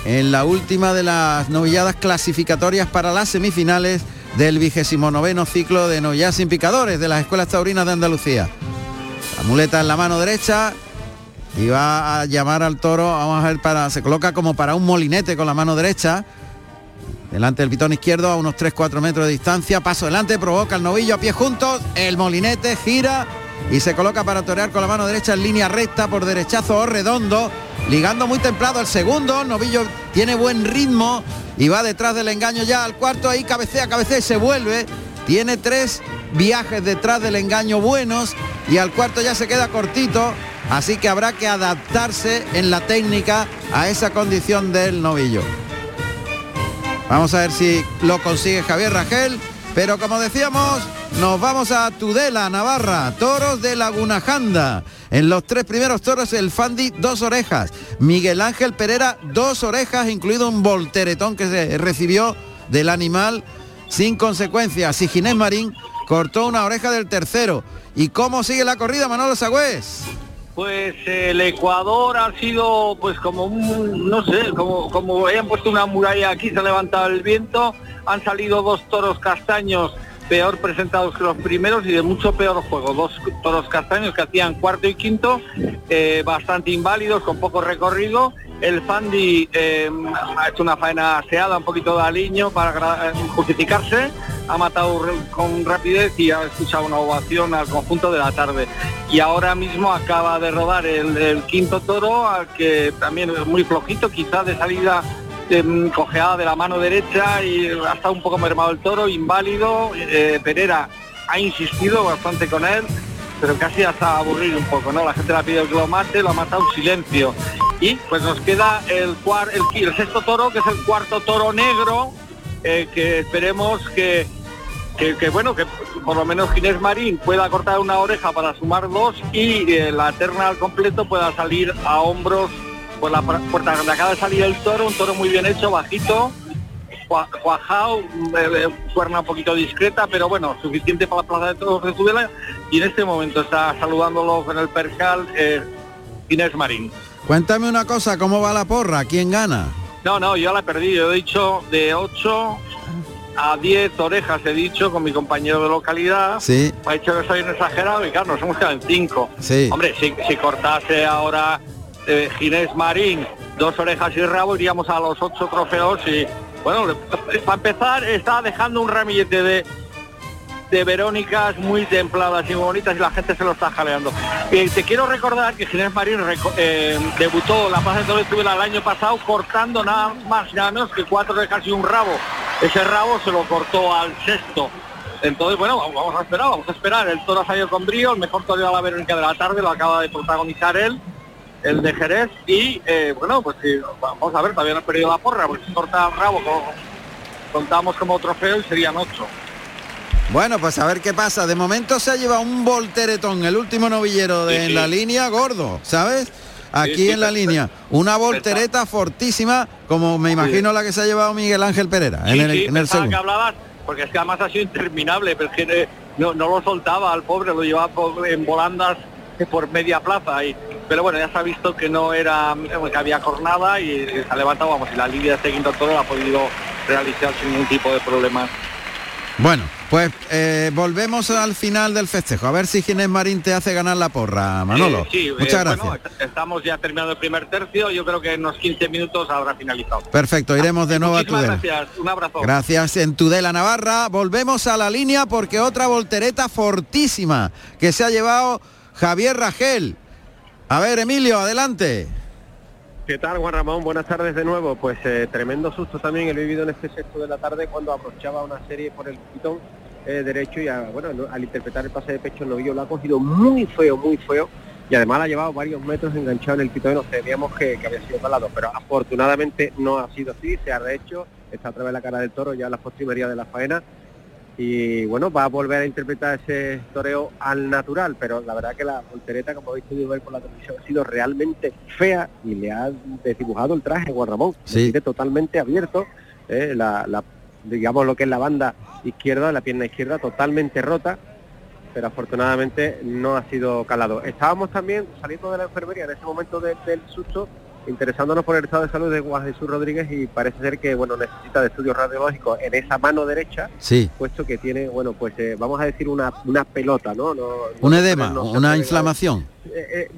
en la última de las novilladas clasificatorias para las semifinales del vigésimo noveno ciclo de novilladas sin picadores de las escuelas taurinas de Andalucía. La muleta en la mano derecha, y va a llamar al toro, vamos a ver, para, se coloca como para un molinete con la mano derecha, delante del pitón izquierdo a unos 3-4 metros de distancia, paso delante, provoca el novillo a pie juntos, el molinete gira y se coloca para torear con la mano derecha en línea recta por derechazo o redondo, ligando muy templado el segundo, novillo tiene buen ritmo y va detrás del engaño ya al cuarto, ahí cabecea, cabecea y se vuelve, tiene tres viajes detrás del engaño buenos y al cuarto ya se queda cortito, Así que habrá que adaptarse en la técnica a esa condición del novillo. Vamos a ver si lo consigue Javier Rangel. Pero como decíamos, nos vamos a Tudela, Navarra, toros de Laguna Janda. En los tres primeros toros el Fandi dos orejas, Miguel Ángel Pereira dos orejas, incluido un volteretón que se recibió del animal sin consecuencias. Y Ginés Marín cortó una oreja del tercero. ¿Y cómo sigue la corrida Manolo Sagüez? Pues el Ecuador ha sido pues como un, no sé, como, como hayan puesto una muralla aquí, se ha levantado el viento, han salido dos toros castaños peor presentados que los primeros y de mucho peor juego. Dos toros castaños que hacían cuarto y quinto, eh, bastante inválidos, con poco recorrido el Fandi eh, ha hecho una faena aseada, un poquito de aliño para eh, justificarse, ha matado con rapidez y ha escuchado una ovación al conjunto de la tarde. Y ahora mismo acaba de rodar el, el quinto toro, al que también es muy flojito, quizás de salida em, cojeada de la mano derecha y ha estado un poco mermado el toro, inválido. Eh, Pereira ha insistido bastante con él, pero casi hasta aburrir un poco, ¿no? La gente le ha pedido que lo mate, lo ha matado en silencio. Y pues nos queda el, cuar- el, el sexto toro, que es el cuarto toro negro, eh, que esperemos que, que, que, bueno, que por lo menos Ginés Marín pueda cortar una oreja para sumar dos y eh, la terna al completo pueda salir a hombros por la pu- puerta donde acaba de salir el toro, un toro muy bien hecho, bajito, cua- cuajao, eh, eh, cuerna un poquito discreta, pero bueno, suficiente para la plaza de toros de Tudela y en este momento está saludándolo con el percal eh, Inés Marín. Cuéntame una cosa, ¿cómo va la porra? ¿Quién gana? No, no, yo la perdí, yo he dicho de 8 a 10 orejas, he dicho con mi compañero de localidad. Sí. Me ha dicho que soy un exagerado y claro, nos hemos quedado en 5. Sí. Hombre, si, si cortase ahora Ginés Marín, dos orejas y rabo, iríamos a los 8 trofeos y bueno, para empezar está dejando un ramillete de de Verónicas muy templadas y muy bonitas y la gente se lo está jaleando. Eh, te quiero recordar que Ginés Marín eh, debutó la Plaza de Tudela el año pasado cortando nada más nada menos que cuatro orejas y un rabo. Ese rabo se lo cortó al sexto. Entonces, bueno, vamos- a esperar, vamos a esperar. El toro ha salido con brío, el mejor toro la Verónica de la tarde, lo acaba de protagonizar él, el de Jerez. Y eh, bueno, pues sí, vamos a ver, todavía no he perdido la porra, porque si corta el rabo, co- contamos como trofeo y serían ocho. Bueno, pues a ver qué pasa. De momento se ha llevado un volteretón, el último novillero de Sí, en sí. la línea gordo, ¿sabes? Aquí en la línea. Una voltereta fortísima, como me imagino la que se ha llevado Miguel Ángel Pereira en el, sí, en el pensaba que segundo. hablabas, porque es que además ha sido interminable, pero es que eh, no, no lo soltaba al pobre, lo llevaba en volandas eh, por media plaza. Y, pero bueno, ya se ha visto que no era, que había jornada y, se ha levantado, vamos, y la línea de este quinto toro la ha podido realizar sin ningún tipo de problemas. Bueno, pues eh, volvemos al final del festejo. A ver si Ginés Marín te hace ganar la porra, Manolo. Eh, sí, eh, Muchas gracias. bueno, estamos ya terminando el primer tercio, yo creo que en unos 15 minutos habrá finalizado. Perfecto, iremos de nuevo a Tudela. gracias, un abrazo. Gracias en Tudela Navarra. Volvemos a la línea porque otra voltereta fortísima que se ha llevado Javier Ragel. A ver, Emilio, adelante. ¿Qué tal, Juan Ramón? Buenas tardes de nuevo. Pues eh, tremendo susto también he vivido en este sexto de la tarde cuando aprovechaba una serie por el pitón eh, derecho y bueno, no- al interpretar el pase de pecho el novillo lo ha cogido muy feo, muy feo y además la ha llevado varios metros enganchado en el pitón y nos temíamos que, había sido calado, pero afortunadamente no ha sido así, se ha rehecho, está a través de la cara del toro ya en la postrimería de la faena y bueno, va a volver a interpretar ese toreo al natural, pero la verdad que la voltereta, como habéis podido ver por la televisión, ha sido realmente fea y le ha desdibujado el traje Juan Ramón, Sí. Tiene totalmente abierto, eh, la, la- digamos lo que es la banda izquierda, la pierna izquierda totalmente rota, pero afortunadamente no ha sido calado. Estábamos también saliendo de la enfermería en ese momento de- del susto, interesándonos por el estado de salud de Juan Jesús Rodríguez y parece ser que bueno necesita de estudios radiológicos en esa mano derecha Sí. puesto que tiene, bueno, pues eh, vamos a decir una, una pelota, ¿no? no, no Un edema, no una inflamación. Eh, eh,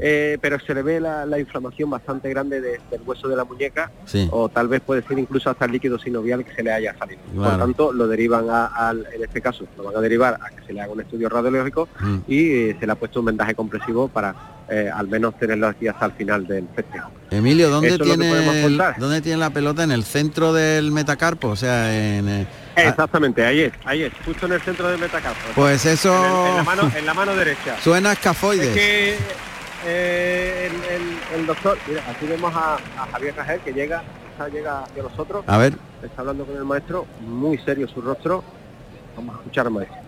eh, pero se le ve la, la inflamación bastante grande de- del hueso de la muñeca Sí. o tal vez puede ser incluso hasta el líquido sinovial que se le haya salido. Claro. Por tanto, lo derivan a- al, en este caso, lo van a derivar a que se le haga un estudio radiológico Mm. y eh, se le ha puesto un vendaje compresivo para eh, al menos tenerlo aquí hasta el final del festejo. Emilio, ¿dónde Eso tiene, el-. ¿dónde tiene la pelota? ¿En el centro del metacarpo? O sea, en... eh, ah, Exactamente, ahí es, ahí es, justo en el centro del metacarpo. Pues eso- En, el- en la, mano, en la mano derecha. Suena a escafoides. Es que eh, el, el- el doctor, mira, aquí vemos a, a Javier Rajel que llega, llega hacia nosotros. A ver. Está hablando con el maestro, muy serio su rostro. Vamos a escuchar al maestro.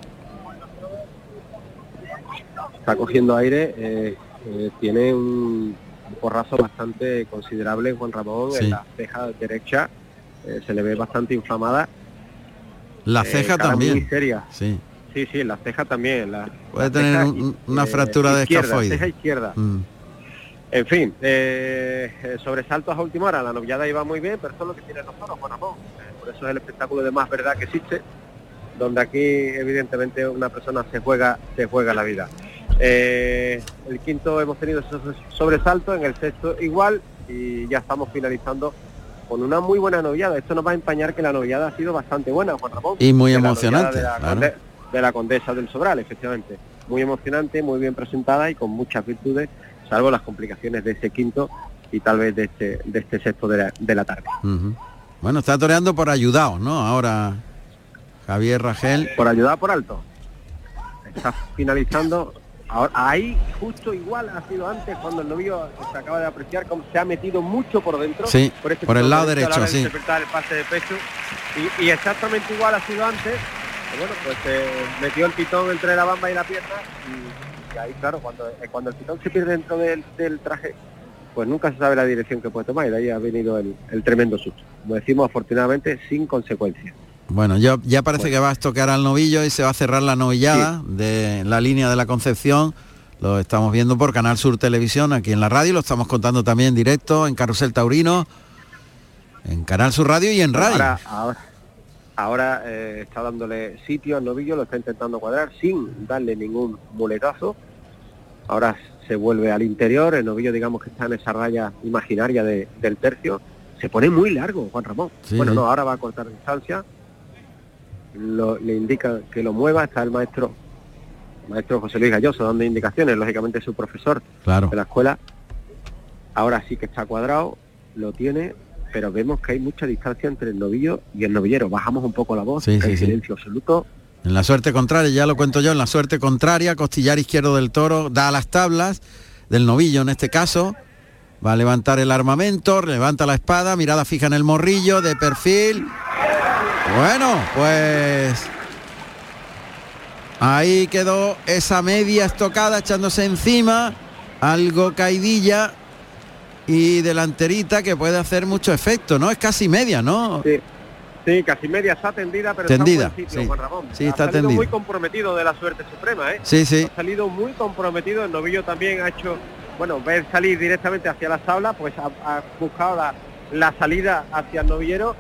Está cogiendo aire, eh, eh, tiene un, un porrazo bastante considerable Juan Ramón Sí. en la ceja derecha. se le ve bastante inflamada. La ceja también. Muy seria. Sí. Sí, sí, la ceja también. La, Puede la tener un- una eh, fractura de escafoide. Ceja izquierda. Mm. En fin, eh, sobresaltos a última hora. La novillada iba muy bien, pero eso es lo que tienen los toros, Juan Ramón. Eh, por eso es el espectáculo de más verdad que existe, donde aquí evidentemente una persona se juega, se juega la vida. Eh, el quinto hemos tenido esos sobresaltos, en el sexto igual, y ya estamos finalizando con una muy buena novillada. Esto nos va a empañar que la novillada ha sido bastante buena, Juan Ramón. Y muy emocionante, la, claro. De la condesa del Sobral, efectivamente. Muy emocionante, muy bien presentada y con muchas virtudes, salvo las complicaciones de ese quinto y tal vez de este, de este sexto de la, de la tarde. Bueno, está toreando por ayudados, ¿no? Ahora Javier Ragel. Por ayudar por alto. Está finalizando. Ahora, ahí justo igual ha sido antes cuando el novillo se acaba de apreciar cómo se ha metido mucho por dentro. Sí, este por el lado derecho, de sí. interpretar el pase de pecho. Y, y exactamente igual ha sido antes. Bueno, pues eh, metió el pitón entre la bamba y la pierna y, y ahí claro, cuando, eh, cuando el pitón se pierde dentro del, del traje, pues nunca se sabe la dirección que puede tomar y de ahí ha venido el, el tremendo susto. Como decimos, afortunadamente, sin consecuencias. Bueno, ya, ya parece que va a estoquear al novillo y se va a cerrar la novillada de la línea de la Concepción. Lo estamos viendo por Canal Sur Televisión, aquí en la radio, lo estamos contando también en directo en Carrusel Taurino, en Canal Sur Radio y en radio. Ahora, ahora, ahora, eh, está dándole sitio al novillo, lo está intentando cuadrar sin darle ningún muletazo. Ahora se vuelve al interior, el novillo digamos que está en esa raya imaginaria de- del tercio. Se pone muy largo, Juan Ramón. Sí, bueno, no, ahora va a cortar distancia. Lo- le indica que lo mueva, está el maestro, maestro José Luis Galloso dando indicaciones, lógicamente su profesor Claro. de la escuela. Ahora sí que está cuadrado, lo tiene, pero vemos que hay mucha distancia entre el novillo y el novillero. Bajamos un poco la voz, Sí, silencio absoluto. En la suerte contraria, ya lo cuento yo, en la suerte contraria, costillar izquierdo del toro da a las tablas, del novillo en este caso, va a levantar el armamento, levanta la espada, mirada fija en el morrillo, de perfil. Bueno, pues ahí quedó esa media estocada echándose encima, algo caidilla y delanterita que puede hacer mucho efecto, ¿no? Es casi media, ¿no? Sí, sí casi media está tendida, pero Tendida, está en buen sitio, sí. Juan Ramón. Sí, ha está salido tendida. muy comprometido de la suerte suprema, ¿eh? Sí, sí. Ha salido muy comprometido, el novillo también ha hecho, bueno, ver salir directamente hacia las tablas, pues ha, ha buscado la, la salida hacia el novillero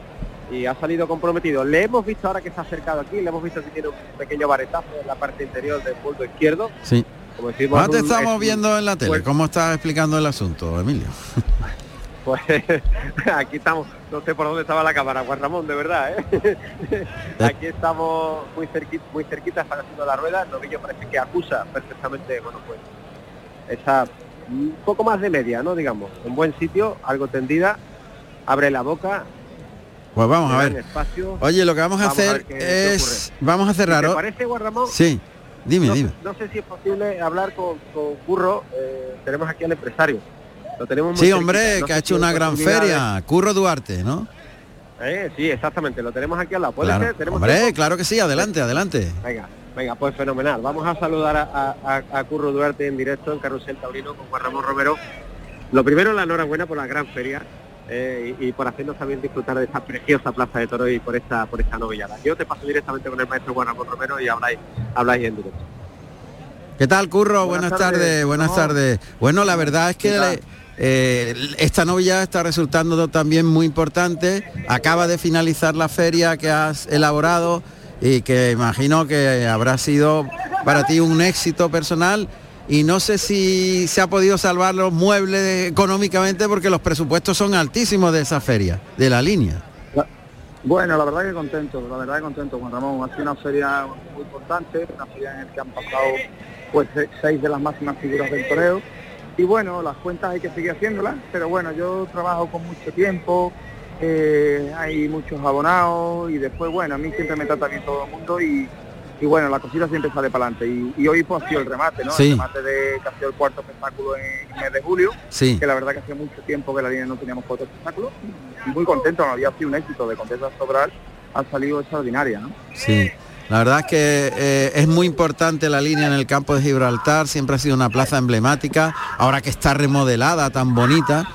y ha salido comprometido. Le hemos visto ahora que se ha acercado aquí, le hhemos visto que tiene un pequeño varetazo en la parte interior del punto izquierdo. Sí. Como decimos, Ahora te estamos un- viendo en la tele. pues- ¿Cómo estás explicando el asunto, Emilio? Pues aquí estamos, no sé por dónde estaba la cámara, Juan Ramón, de verdad, ¿eh? Aquí estamos muy cerquita, muy cerquita, están haciendo la rueda, el novillo parece que acusa perfectamente, bueno pues, esa un poco más de media, ¿no? Digamos, en buen sitio, algo tendida, abre la boca. Pues vamos a ver. espacio. Oye, lo que vamos a Vamos hacer es... Vamos a cerrar. ¿Te parece, Juan Ramón? Sí, dime, no, dime. no sé si es posible hablar con, con Curro, eh, tenemos aquí al empresario. Lo tenemos muy Sí, hombre, que ha hecho si una gran feria. Curro Duarte, ¿no? Eh, sí, exactamente, lo tenemos aquí al lado. ¿Puede Claro. ser? ¿Tenemos Hombre, tiempo? claro que sí, adelante, adelante. Venga, venga, pues fenomenal. Vamos a saludar a- a Curro Duarte en directo en Carrusel Taurino con Juan Ramón Romero. Lo primero, la enhorabuena por la gran feria eh, y, y por hacernos también disfrutar de esta preciosa plaza de toros y por esta por esta novillada. Yo te paso directamente con el maestro Juan Ramón Romero y habláis, habláis en directo. ¿Qué tal, Curro? Buenas, Buenas tardes, tardes. buenas No. tardes. Bueno, la verdad es que eh, esta novilla está resultando también muy importante. Acaba de finalizar la feria que has elaborado y que imagino que habrá sido para ti un éxito personal. Y no sé si se ha podido salvar los muebles económicamente porque los presupuestos son altísimos de esa feria, de la línea. Bueno, la verdad que contento, la verdad que contento, Juan Ramón. Ha sido una feria muy importante, una feria en la que han pasado pues se- seis de las máximas figuras del toreo. Y bueno, las cuentas hay que seguir haciéndolas, pero bueno, yo trabajo con mucho tiempo, eh, hay muchos abonados y después, bueno, a mí siempre me trata bien todo el mundo y, y bueno, la cosita siempre sale para adelante. Y, y hoy pues ha sido el remate, ¿no? Sí. El remate de que ha sido el cuarto espectáculo en el mes de julio, Sí. que la verdad que hace mucho tiempo que la línea no teníamos cuatro espectáculos y muy contento, no había sido un éxito de Contesa Sobral, ha salido extraordinaria, ¿no? Sí, la verdad es que eh, es muy importante la línea en el campo de Gibraltar, siempre ha sido una plaza emblemática, ahora que está remodelada, tan bonita,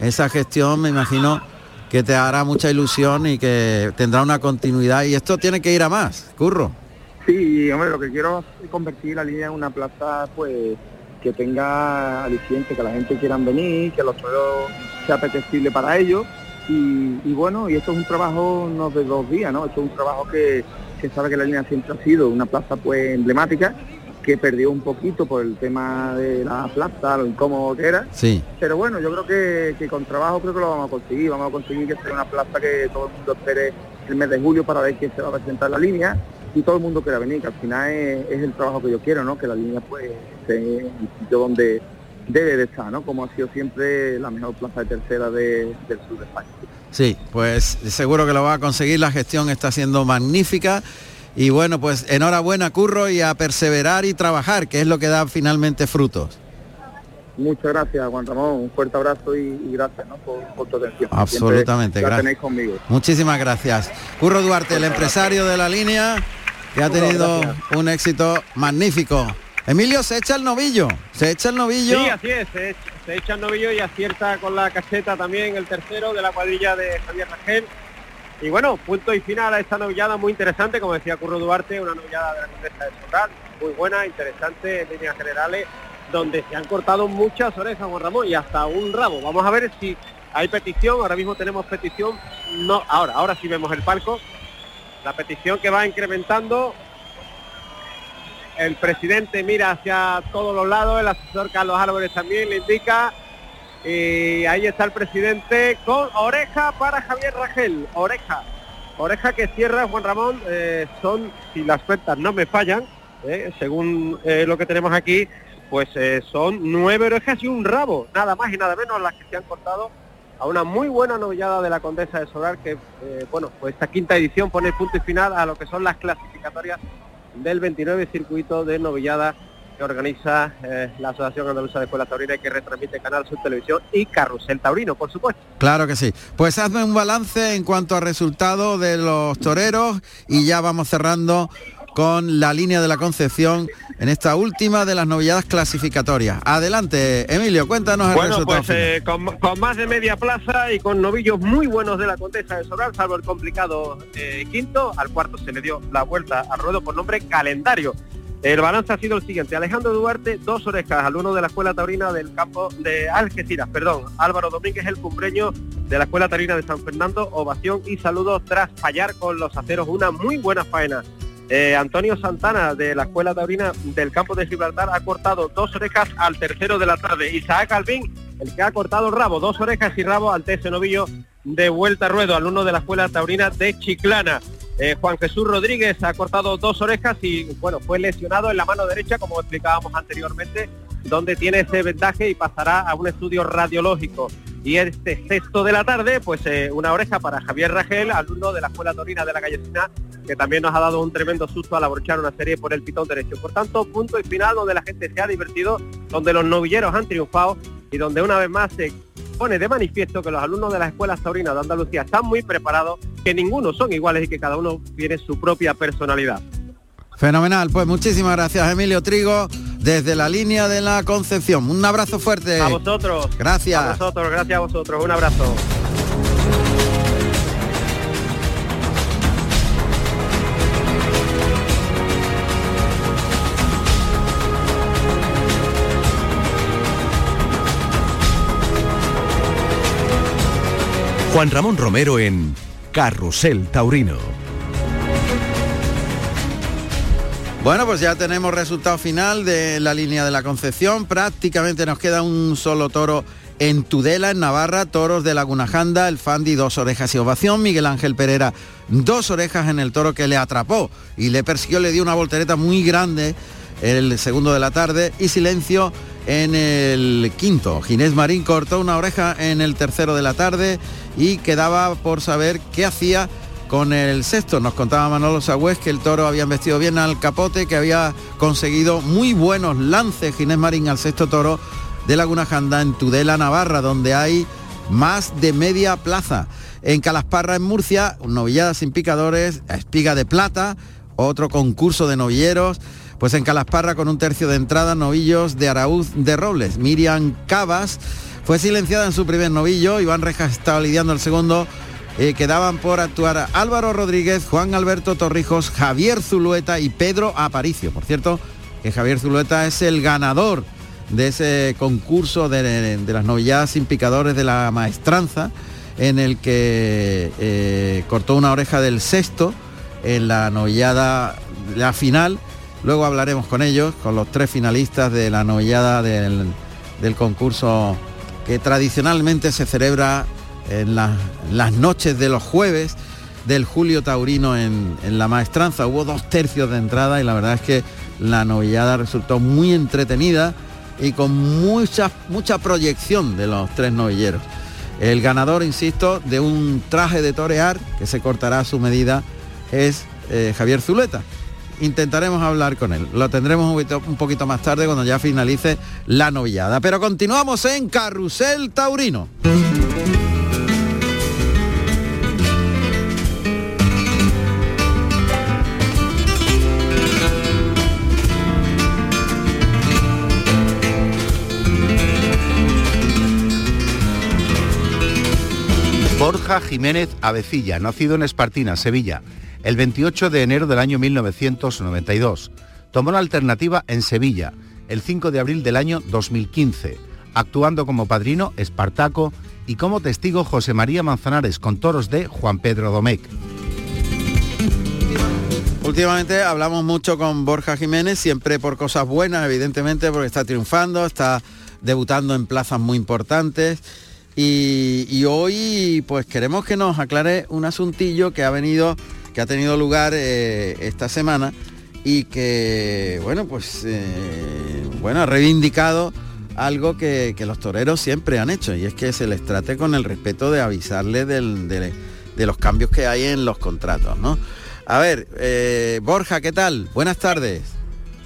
esa gestión me imagino que te hará mucha ilusión y que tendrá una continuidad y esto tiene que ir a más, curro. Sí, hombre, lo que quiero es convertir la línea en una plaza pues que tenga aliciente, que la gente quiera venir, que los toreros sea apetecible para ellos. Y, y bueno, y esto es un trabajo no de dos días, ¿no? Esto es un trabajo que, que sabe que la línea siempre ha sido una plaza pues emblemática, que perdió un poquito por el tema de la plaza, lo incómodo que era. Sí. Pero bueno, yo creo que, que con trabajo creo que lo vamos a conseguir. Vamos a conseguir que sea una plaza que todo el mundo espere el mes de julio para ver quién se va a presentar en la línea y todo el mundo quiera venir, que al final es, es el trabajo que yo quiero, ¿no? Que la línea pues esté en el sitio donde debe de estar, ¿no? Como ha sido siempre la mejor plaza de tercera de- del sur de España. Sí, pues seguro que lo va a conseguir, la gestión está siendo magnífica y bueno, pues enhorabuena Curro y a perseverar y trabajar, que es lo que da finalmente frutos. Muchas gracias, Juan Ramón. Un fuerte abrazo y, y gracias ¿no? por, por tu atención. Absolutamente, gracias. tenéis conmigo. Muchísimas gracias. Curro Duarte, el empresario de la línea, que ha tenido gracias. un éxito magnífico. Emilio, se echa el novillo, se echa el novillo. Sí, así es, se echa, se echa el novillo y acierta con la cacheta también el tercero de la cuadrilla de Javier Rangel. Y bueno, punto y final a esta novillada muy interesante, como decía Curro Duarte, una novillada de la Condesa de Soral, muy buena, interesante en líneas generales, donde se han cortado muchas orejas, Juan Ramón, y hasta un rabo. Vamos a ver si hay petición, ahora mismo tenemos petición, no, ahora, ahora sí vemos el palco, la petición que va incrementando, el presidente mira hacia todos los lados, el asesor Carlos Álvarez también le indica. Y ahí está el presidente con oreja para Javier Rangel. Oreja. Oreja que cierra Juan Ramón. eh, son, si las cuentas no me fallan, eh, según eh, lo que tenemos aquí, pues son nueve orejas y un rabo. Nada más y nada menos las que se han cortado a una muy buena novillada de la Condesa de Solar que, eh, bueno, pues esta quinta edición pone punto y final a lo que son las clasificatorias del 29 circuito de novillada que organiza eh, la Asociación Andaluza de Escuelas Taurinas y que retransmite Canal Sur Televisión y Carrusel Taurino, por supuesto. Claro que sí. Pues hazme un balance en cuanto a resultado de los toreros y ya vamos cerrando con la línea de la Concepción en esta última de las novilladas clasificatorias. Adelante, Emilio, cuéntanos el Bueno, resultado. pues eh, con, con más de media plaza y con novillos muy buenos de la Condesa de Solar, salvo el complicado eh, quinto, al cuarto se le dio la vuelta al ruedo por nombre calendario. El balance ha sido el siguiente, Alejandro Duarte, dos orejas, alumno de la Escuela Taurina del campo de Algeciras, perdón, Álvaro Domínguez, el cumbreño de la Escuela Taurina de San Fernando, ovación y saludos tras fallar con los aceros, una muy buena faena. Eh, Antonio Santana de la Escuela Taurina del campo de Gibraltar ha cortado dos orejas al tercero de la tarde. Isaac Alvin, el que ha cortado rabo, dos orejas y rabo ante ese novillo de vuelta a ruedo, alumno de la Escuela Taurina de Chiclana. Eh, Juan Jesús Rodríguez ha cortado dos orejas y bueno, fue lesionado en la mano derecha, como explicábamos anteriormente, donde tiene ese vendaje y pasará a un estudio radiológico. Y este sexto de la tarde, pues eh, una oreja para Javier Rangel, alumno de la Escuela Torina de la Gallecina, que también nos ha dado un tremendo susto al abrochar una serie por el pitón derecho. Por tanto, punto y final donde la gente se ha divertido, donde los novilleros han triunfado y donde una vez más se pone de manifiesto que los alumnos de las escuelas taurinas de Andalucía están muy preparados, que ninguno son iguales y que cada uno tiene su propia personalidad. Fenomenal, pues muchísimas gracias Emilio Trigo desde la línea de la Concepción. Un abrazo fuerte. A vosotros. Gracias. A vosotros, gracias a vosotros. Un abrazo. Juan Ramón Romero en Carrusel Taurino. Bueno, pues ya tenemos resultado final de la línea de la Concepción. Prácticamente nos queda un solo toro en Tudela, en Navarra, toros de Laguna Janda, el Fandi, dos orejas y ovación, Miguel Ángel Pereira, dos orejas en el toro que le atrapó y le persiguió, le dio una voltereta muy grande el segundo de la tarde y silencio en el quinto. Ginés Marín cortó una oreja en el tercero de la tarde y quedaba por saber qué hacía con el sexto. Nos contaba Manolo Sagüez que el toro había vestido bien al capote, que había conseguido muy buenos lances Ginés Marín al sexto toro de Laguna Janda en Tudela, Navarra, donde hay más de media plaza. En Calasparra, en Murcia, novillada sin picadores, espiga de plata, otro concurso de novilleros. Pues en Calasparra con un tercio de entrada, novillos de Araúz de Robles. Miriam Cabas fue silenciada en su primer novillo, Iván Rejas estaba lidiando el segundo. Eh, quedaban por actuar Álvaro Rodríguez, Juan Alberto Torrijos, Javier Zulueta y Pedro Aparicio. Por cierto, que Javier Zulueta es el ganador de ese concurso de, las novilladas sin picadores de la maestranza, en el que eh, cortó una oreja del sexto en la novillada, la final. Luego hablaremos con ellos, con los tres finalistas de la novillada del, del concurso que tradicionalmente se celebra en la- las noches de los jueves del Julio Taurino en, en la maestranza. Hubo dos tercios de entrada y la verdad es que la novillada resultó muy entretenida y con mucha, mucha proyección de los tres novilleros. El ganador, insisto, de un traje de torear que se cortará a su medida es eh, Javier Zuleta. Intentaremos hablar con él. Lo tendremos un poquito más tarde cuando ya finalice la novillada. Pero continuamos en Carrusel Taurino. Borja Jiménez Avecilla, nacido en Espartina, Sevilla, el 28 de enero del año 1992. Tomó la alternativa en Sevilla, el 5 de abril del año 2015, actuando como padrino Espartaco y como testigo José María Manzanares con toros de Juan Pedro Domecq. Últimamente hablamos mucho con Borja Jiménez, siempre por cosas buenas, evidentemente, porque está triunfando, está debutando en plazas muy importantes. Y, hoy pues queremos que nos aclare un asuntillo que ha venido, que ha tenido lugar eh, esta semana y que, bueno, pues eh, bueno, ha reivindicado algo que, los toreros siempre han hecho y es que se les trate con el respeto de avisarle del- de, de los cambios que hay en los contratos, ¿no? A ver, eh, Borja, ¿qué tal? Buenas tardes.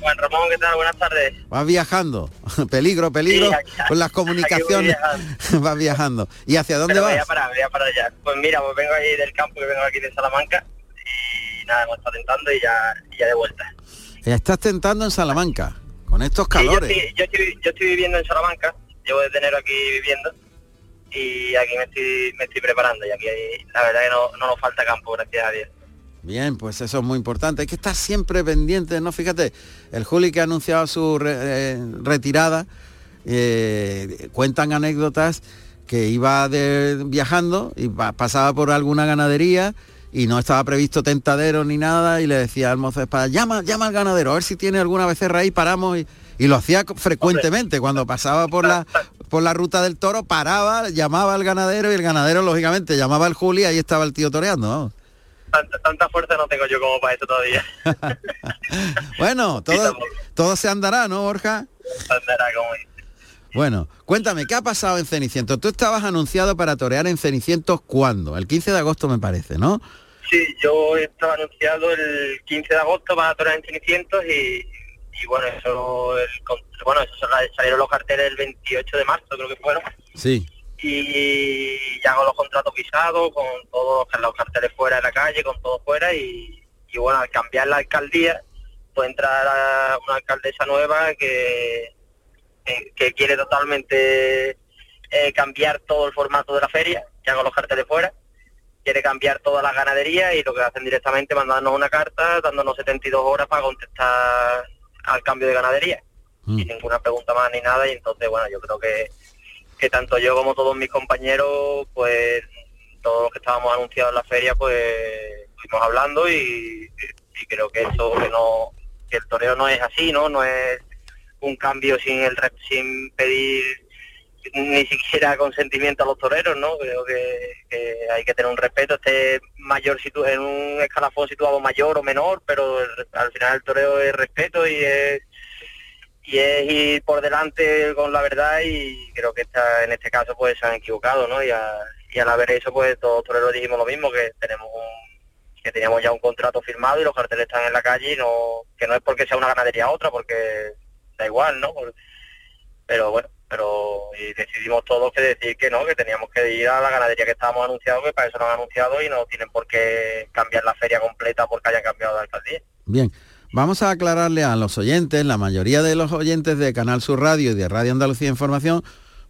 Juan Ramón, ¿qué tal? Buenas tardes. Vas viajando. peligro, peligro. Sí, aquí- con las voy comunicaciones. Vas viajando. ¿Y hacia dónde Pero voy vas? a parar, voy a parar ya. Pues mira, pues vengo ahí del campo, que vengo aquí de Salamanca y nada, hemos estado tentando y ya, y ya de vuelta. Ya estás tentando en Salamanca, con estos Sí, yo, calores. estoy, yo, estoy, yo estoy viviendo en Salamanca, llevo desde enero aquí viviendo y aquí me estoy, me estoy preparando y aquí la verdad que no, no nos falta campo, gracias a Dios. Bien, pues eso es muy importante. Hay que estar siempre pendiente, ¿no? Fíjate, el Juli que ha anunciado su re- eh, retirada, eh, cuentan anécdotas que iba de- viajando y pa- pasaba por alguna ganadería y no estaba previsto tentadero ni nada y le decía al mozo de espada, llama, llama al ganadero, a ver si tiene alguna becerra ahí, paramos y, y lo hacía frecuentemente. Cuando pasaba por la, por la ruta del toro, paraba, llamaba al ganadero y el ganadero, lógicamente, llamaba al Juli y ahí estaba el tío toreando. Tanta, tanta fuerza no tengo yo como para eso todavía. Bueno, todo, todo se andará, ¿no, Borja? Andará como dice. Bueno, cuéntame, ¿qué ha pasado en Cenicientos? Tú estabas anunciado para torear en Cenicientos ¿cuándo? El 15 de agosto me parece, ¿no? Sí, yo estaba anunciado el 15 de agosto para torear en Cenicientos y, y bueno, eso, el bueno, eso sal- salieron los carteles el 28 de marzo, creo que fueron, Sí. Y ya con los contratos pisados, con todos los, carteles fuera de la calle, con todo fuera y, y bueno, al cambiar la alcaldía, pues entra una alcaldesa nueva que, que, quiere totalmente eh, cambiar todo el formato de la feria, ya con los carteles fuera quiere cambiar toda la ganadería y lo que hacen directamente mandarnos una carta dándonos 72 horas para contestar al cambio de ganadería. Sin ninguna pregunta más ni nada y entonces bueno yo creo que, que tanto yo como todos mis compañeros pues todos los que estábamos anunciados en la feria pues estuvimos hablando y, creo que eso que no que el toreo no es así no no es un cambio sin el sin pedir ni siquiera consentimiento a los toreros, ¿no? Creo que, que hay que tener un respeto, esté mayor situ en un escalafón situado mayor o menor, pero el- al final el toreo es respeto y es y es ir por delante con la verdad y creo que esta, en este caso pues se han equivocado, ¿no? Y, a- y al haber eso pues todos toreros dijimos lo mismo, que tenemos un, que teníamos ya un contrato firmado y los carteles están en la calle y no, que no es porque sea una ganadería otra, porque da igual, ¿no? Pero bueno, pero y decidimos todos que decir que no, que teníamos que ir a la ganadería que estábamos anunciados, que para eso nos han anunciado y no tienen por qué cambiar la feria completa porque hayan cambiado de alcaldía. Bien, vamos a aclararle a los oyentes, la mayoría de los oyentes de Canal Sur Radio y de Radio Andalucía Información,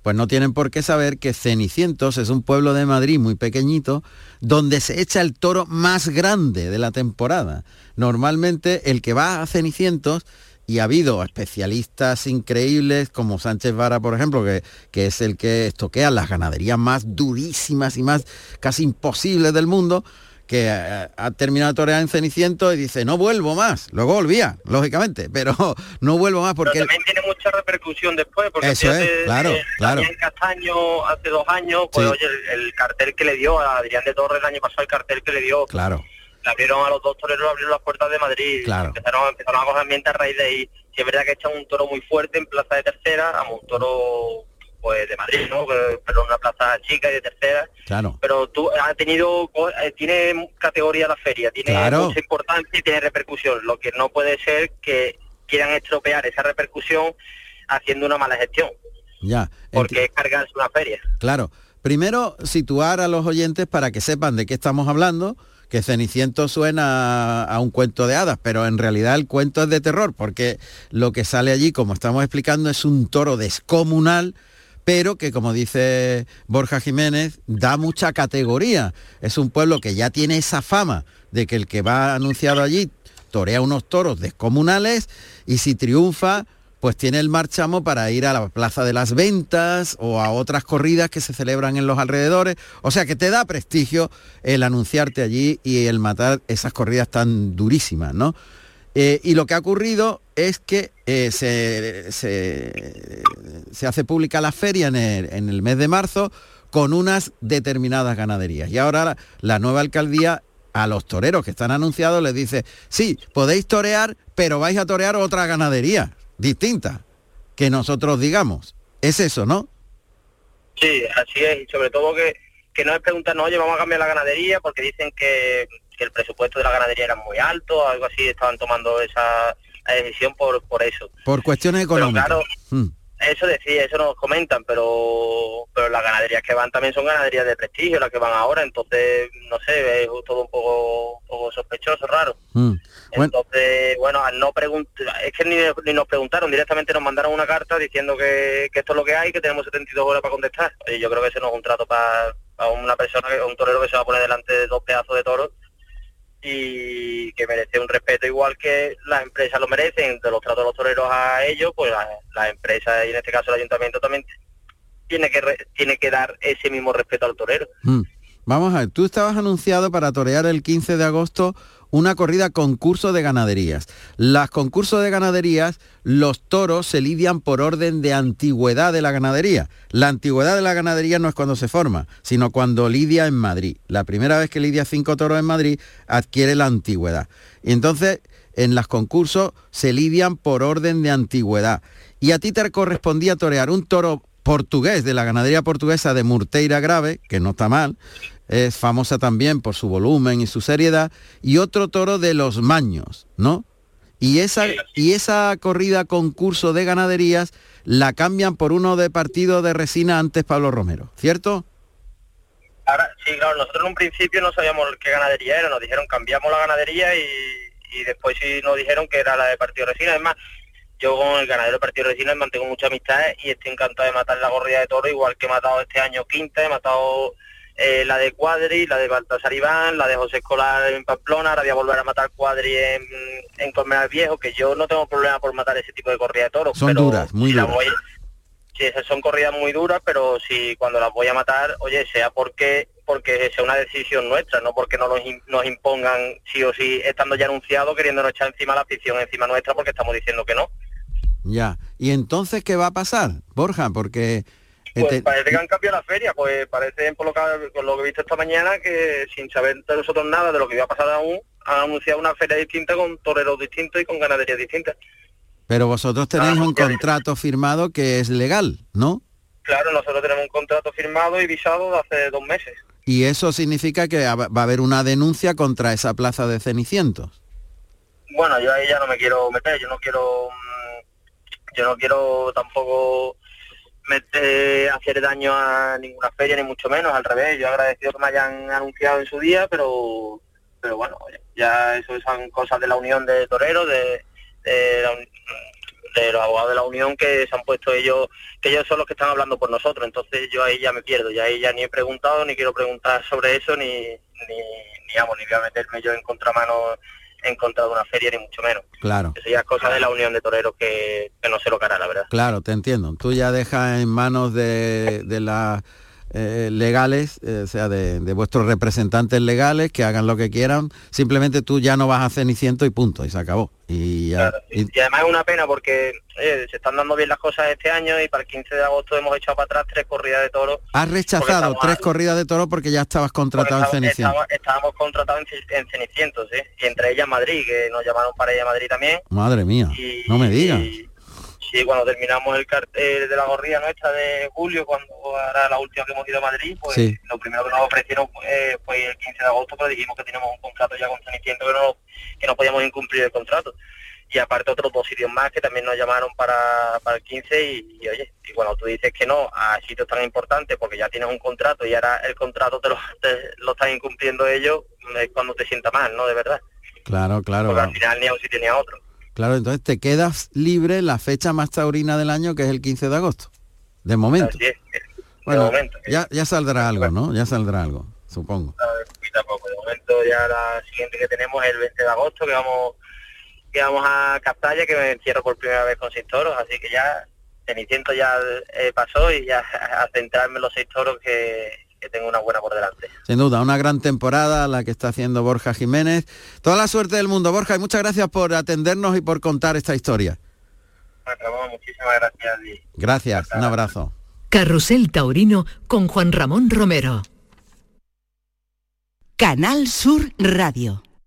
pues no tienen por qué saber que Cenicientos es un pueblo de Madrid muy pequeñito, donde se echa el toro más grande de la temporada. Normalmente el que va a Cenicientos, y ha habido especialistas increíbles como Sánchez Vara, por ejemplo, que, que es el que estoquea las ganaderías más durísimas y más casi imposibles del mundo, que eh, ha terminado torear en Ceniciento y dice, no vuelvo más. Luego volvía, lógicamente, pero no vuelvo más porque... Pero también tiene mucha repercusión después, porque Eso es, claro, eh, claro. Damián Castaño hace dos años, pues Sí. oye, el, el cartel que le dio a Adrián de Torres el año pasado, el cartel que le dio, Claro, le abrieron a los dos toreros, abrieron las puertas de Madrid, Claro. empezaron, empezaron a coger ambiente a raíz de ahí. Si es verdad que echan un toro muy fuerte en plaza de tercera, a un toro pues de Madrid, ¿no? Pero una plaza chica y de tercera. claro. Pero tú ha tenido, eh, tiene categoría la feria, tiene Claro. mucha importancia y tiene repercusión. Lo que no puede ser que quieran estropear esa repercusión haciendo una mala gestión, Ya. porque es cargarse una feria. Claro. Primero, situar a los oyentes para que sepan de qué estamos hablando, que Ceniciento suena a un cuento de hadas, pero en realidad el cuento es de terror, porque lo que sale allí, como estamos explicando, es un toro descomunal, pero que, como dice Borja Jiménez, da mucha categoría. Es un pueblo que ya tiene esa fama de que el que va anunciado allí torea unos toros descomunales y si triunfa, pues tiene el marchamo para ir a la Plaza de las Ventas o a otras corridas que se celebran en los alrededores. O sea que te da prestigio el anunciarte allí y el matar esas corridas tan durísimas, ¿no? Eh, y lo que ha ocurrido es que eh, se, se- hace pública la feria en el, mes de marzo con unas determinadas ganaderías. Y ahora la, la nueva alcaldía a los toreros que están anunciados les dice, sí, podéis torear, pero vais a torear otra ganadería distinta que nosotros digamos. Es eso, ¿no? Sí, así es, y sobre todo que, que no es preguntarnos, oye, vamos a cambiar la ganadería, porque dicen que, que el presupuesto de la ganadería era muy alto, algo así, estaban tomando esa la decisión por, por eso. Por cuestiones Pero económicas. claro, Mm, eso decía, eso nos comentan, pero pero las ganaderías que van también son ganaderías de prestigio, las que van ahora, entonces, no sé, es todo un poco, un poco sospechoso, raro. mm. Bueno, Entonces, bueno, al no preguntar, es que ni, ni nos preguntaron, directamente nos mandaron una carta diciendo que, que esto es lo que hay, que tenemos 72 horas para contestar. Y yo creo que ese no es un trato para, para una persona, que- un torero que se va a poner delante de dos pedazos de toros y que merece un respeto igual que las empresas lo merecen, de los tratos de los toreros a ellos, pues las las empresas y en este caso el ayuntamiento también tiene que re- tiene que dar ese mismo respeto al torero. mm. Vamos a ver, tú estabas anunciado para torear el 15 de agosto una corrida concurso de ganaderías. Las concursos de ganaderías, los toros se lidian por orden de antigüedad de la ganadería. La antigüedad de la ganadería no es cuando se forma, sino cuando lidia en Madrid. La primera vez que lidia cinco toros en Madrid adquiere la antigüedad. Y entonces en las concursos se lidian por orden de antigüedad. Y a ti te correspondía torear un toro portugués de la ganadería portuguesa de Murteira Grave, que no está mal, es famosa también por su volumen y su seriedad, y otro toro de los Maños, ¿no? Y esa, y esa corrida concurso de ganaderías la cambian por uno de partido de resina antes Pablo Romero, ¿cierto? Ahora, sí, claro, nosotros en un principio no sabíamos qué ganadería era, nos dijeron cambiamos la ganadería y, y después sí nos dijeron que era la de Partido Resina. Además, yo con el ganadero de Partido Resina mantengo mucha amistad y estoy encantado de matar la corrida de toro, igual que he matado este año quinta, he matado eh, la de Cuadri, la de Baltasar Iván, la de José Escolar en Pamplona, ahora voy a volver a matar Cuadri en, en Colmenar Viejo, que yo no tengo problema por matar ese tipo de corrida de toros. Son pero duras, muy si duras. voy- Sí, esas son corridas muy duras, pero si cuando las voy a matar, oye, sea porque porque sea una decisión nuestra, no porque no nos, nos impongan sí o sí, estando ya anunciado, queriéndonos echar encima la afición encima nuestra porque estamos diciendo que no. Ya. ¿Y entonces qué va a pasar, Borja? Porque... Pues parece que han cambiado la feria, pues parece por lo que, por lo que he visto esta mañana que sin saber de nosotros nada de lo que iba a pasar aún, han anunciado una feria distinta con toreros distintos y con ganaderías distintas. Pero vosotros tenéis Ah, un contrato firmado que es legal, ¿no? Claro, nosotros tenemos un contrato firmado y visado de hace dos meses. Y eso significa que va a haber una denuncia contra esa plaza de Cenicientos. Bueno, yo ahí ya no me quiero meter, yo no quiero, mm, yo no quiero tampoco meter, hacer daño a ninguna feria ni mucho menos, al revés, yo agradecido que me hayan anunciado en su día, pero, pero bueno, ya eso son cosas de la unión de toreros, de, de, la de los abogados de la unión que se han puesto ellos, que ellos son los que están hablando por nosotros, entonces yo ahí ya me pierdo, ya ahí ya ni he preguntado, ni quiero preguntar sobre eso, ni, ni, ni, vamos, ni voy a meterme yo en contramano en contra de una feria, ni mucho menos. Claro, Eso ya es cosa de la unión de toreros que, que no se lo cara, la verdad. claro, te entiendo. Tú ya dejas en manos de, de la eh, legales, eh, o sea, de, de vuestros representantes legales, que hagan lo que quieran, simplemente tú ya no vas a Ceniciento y punto, y se acabó. Y, ya- y- Y además es una pena porque eh, se están dando bien las cosas este año y para el 15 de agosto hemos echado para atrás tres corridas de toros. has rechazado tres corridas de toro porque ya estabas contratado en Ceniciento. estábamos, estábamos contratados en, Ce- en Cenicientos, ¿sí? Y entre ellas Madrid, que nos llamaron para ella Madrid también. Madre mía, Y- no me digas. Sí, cuando terminamos el cartel de la gorrilla nuestra de julio, cuando era la última que hemos ido a Madrid, pues Sí. lo primero que nos ofrecieron eh, fue el 15 de agosto, pero dijimos que teníamos un contrato ya con Ceniciento que no, que no podíamos incumplir el contrato. Y aparte otros dos sitios más que también nos llamaron para, para el 15 y, y, oye, y cuando tú dices que no a sitios tan importantes porque ya tienes un contrato y ahora el contrato te lo, te- lo están incumpliendo ellos, es cuando te sienta mal, ¿no? De verdad. Claro, claro. Porque al final ni a un sitio ni a otro. Claro, entonces te quedas libre la fecha más taurina del año, que es el 15 de agosto. De momento. Es. Bueno, momento. ya, ya saldrá algo, ¿no? Ya saldrá algo, supongo. y tampoco. De momento ya la siguiente que tenemos es el 20 de agosto, que vamos que vamos a Castalla, que me encierro por primera vez con seis toros, así que ya Ceniciento ya eh, pasó y ya a centrarme en los seis toros que, que tengo una buena por delante. Sin duda, una gran temporada la que está haciendo Borja Jiménez. Toda la suerte del mundo, Borja, y muchas gracias por atendernos y por contar esta historia. Ramón, muchísimas gracias. y- Gracias, un abrazo. Carrusel Taurino con Juan Ramón Romero. Canal Sur Radio.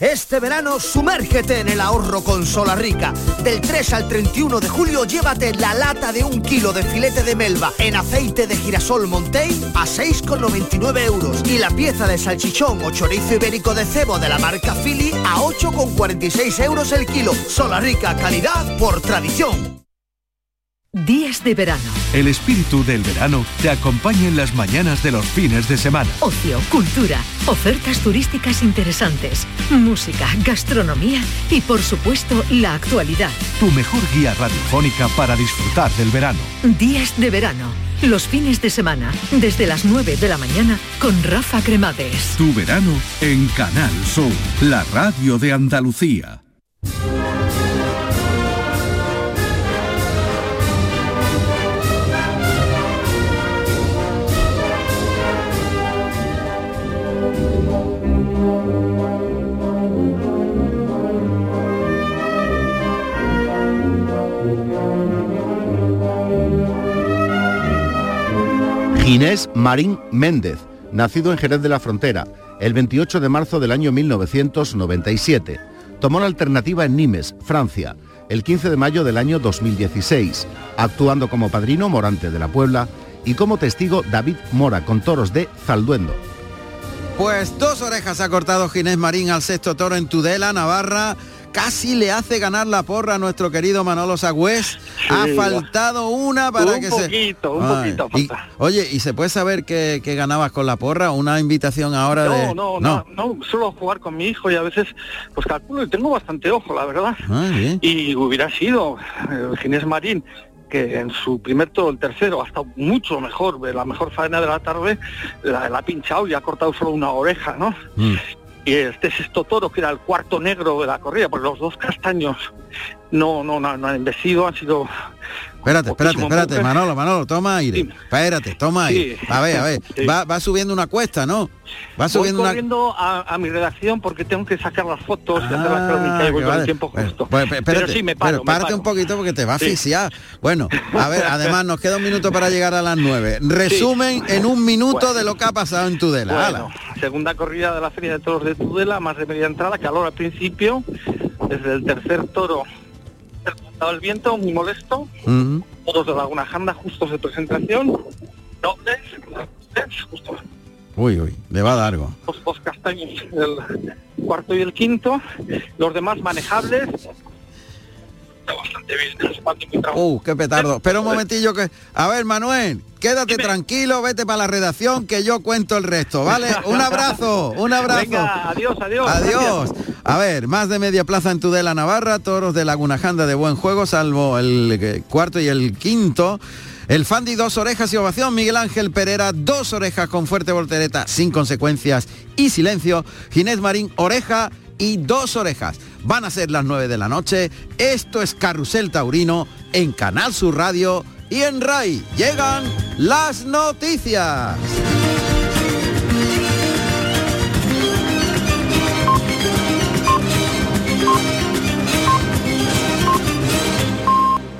Este verano sumérgete en el ahorro con Sola Rica. Del 3 al 31 de julio llévate la lata de un kilo de filete de melva en aceite de girasol Montaigne a 6,99 euros y la pieza de salchichón o chorizo ibérico de cebo de la marca Philly a 8,46 euros el kilo. Sola Rica, calidad por tradición. Días de verano. El espíritu del verano te acompaña en las mañanas de los fines de semana. Ocio, cultura, ofertas turísticas interesantes, música, gastronomía y por supuesto la actualidad. Tu mejor guía radiofónica para disfrutar del verano. Días de verano. Los fines de semana, desde las 9 de la mañana, con Rafa Cremades. Tu verano en Canal Sur, la radio de Andalucía. Ginés Marín Méndez, nacido en Jerez de la Frontera, el 28 de marzo del año 1997. Tomó la alternativa en Nimes, Francia, el 15 de mayo del año 2016, actuando como padrino Morante de la Puebla y como testigo David Mora con toros de Zalduendo. Pues dos orejas ha cortado Ginés Marín al sexto toro en Tudela, Navarra. Casi le hace ganar la porra a nuestro querido Manolo Sagüés. ha faltado una para Un que poquito, se... un Ay, poquito y- oye, ¿y se puede saber qué, qué ganabas con la porra? Una invitación ahora de... No, no, no, no, suelo jugar con mi hijo y a veces, pues calculo y tengo bastante ojo, la verdad. Ah. Y hubiera sido el Ginés Marín, que en su primer toro, el tercero, ha estado mucho mejor, la mejor faena de la tarde, la, la ha pinchado y ha cortado solo una oreja, ¿no? Mm. Y este sexto toro, que era el cuarto negro de la corrida, porque los dos castaños no, no, no, no han embestido, han sido... Espérate, espérate, espérate. Manolo, Manolo, toma aire. Espérate, toma aire. Sí. A ver, a ver, Sí. va, va subiendo una cuesta, ¿no? Va Voy subiendo una... a, a mi redacción porque tengo que sacar las fotos y hacer la Ah, crónica y voy vale. el tiempo Bueno, justo. pues, pe- espérate, Pero sí, me paro, pero me párate paro. un poquito porque te va a asfixiar. Bueno, a ver, además nos queda un minuto para llegar a las nueve. Resumen en un minuto de lo que ha pasado en Tudela. Bueno, segunda corrida de la Feria de Toros de Tudela, más de media entrada, calor al principio, desde el tercer toro, el viento, muy molesto, Ujú. todos de Laguna Janda, justos de presentación, dobles, justo Uy, uy, le va a dar algo. los dos castaños del, cuarto y el quinto, los demás manejables. Está bastante bien. Uh, qué petardo. Espera un momentillo que. A ver, Manuel, quédate tranquilo, vete para la redacción que yo cuento el resto, ¿vale? Un abrazo, un abrazo. Venga, adiós, adiós. Adiós. gracias. A ver, más de media plaza en Tudela, Navarra, toros de Laguna Janda de buen juego, salvo el eh, cuarto y el quinto. El Fandi, dos orejas y ovación. Miguel Ángel Pereira, dos orejas con fuerte voltereta, sin consecuencias y silencio. Ginés Marín, oreja y dos orejas. Van a ser las nueve de la noche. Esto es Carrusel Taurino en Canal Sur Radio y en RAI. Llegan las noticias.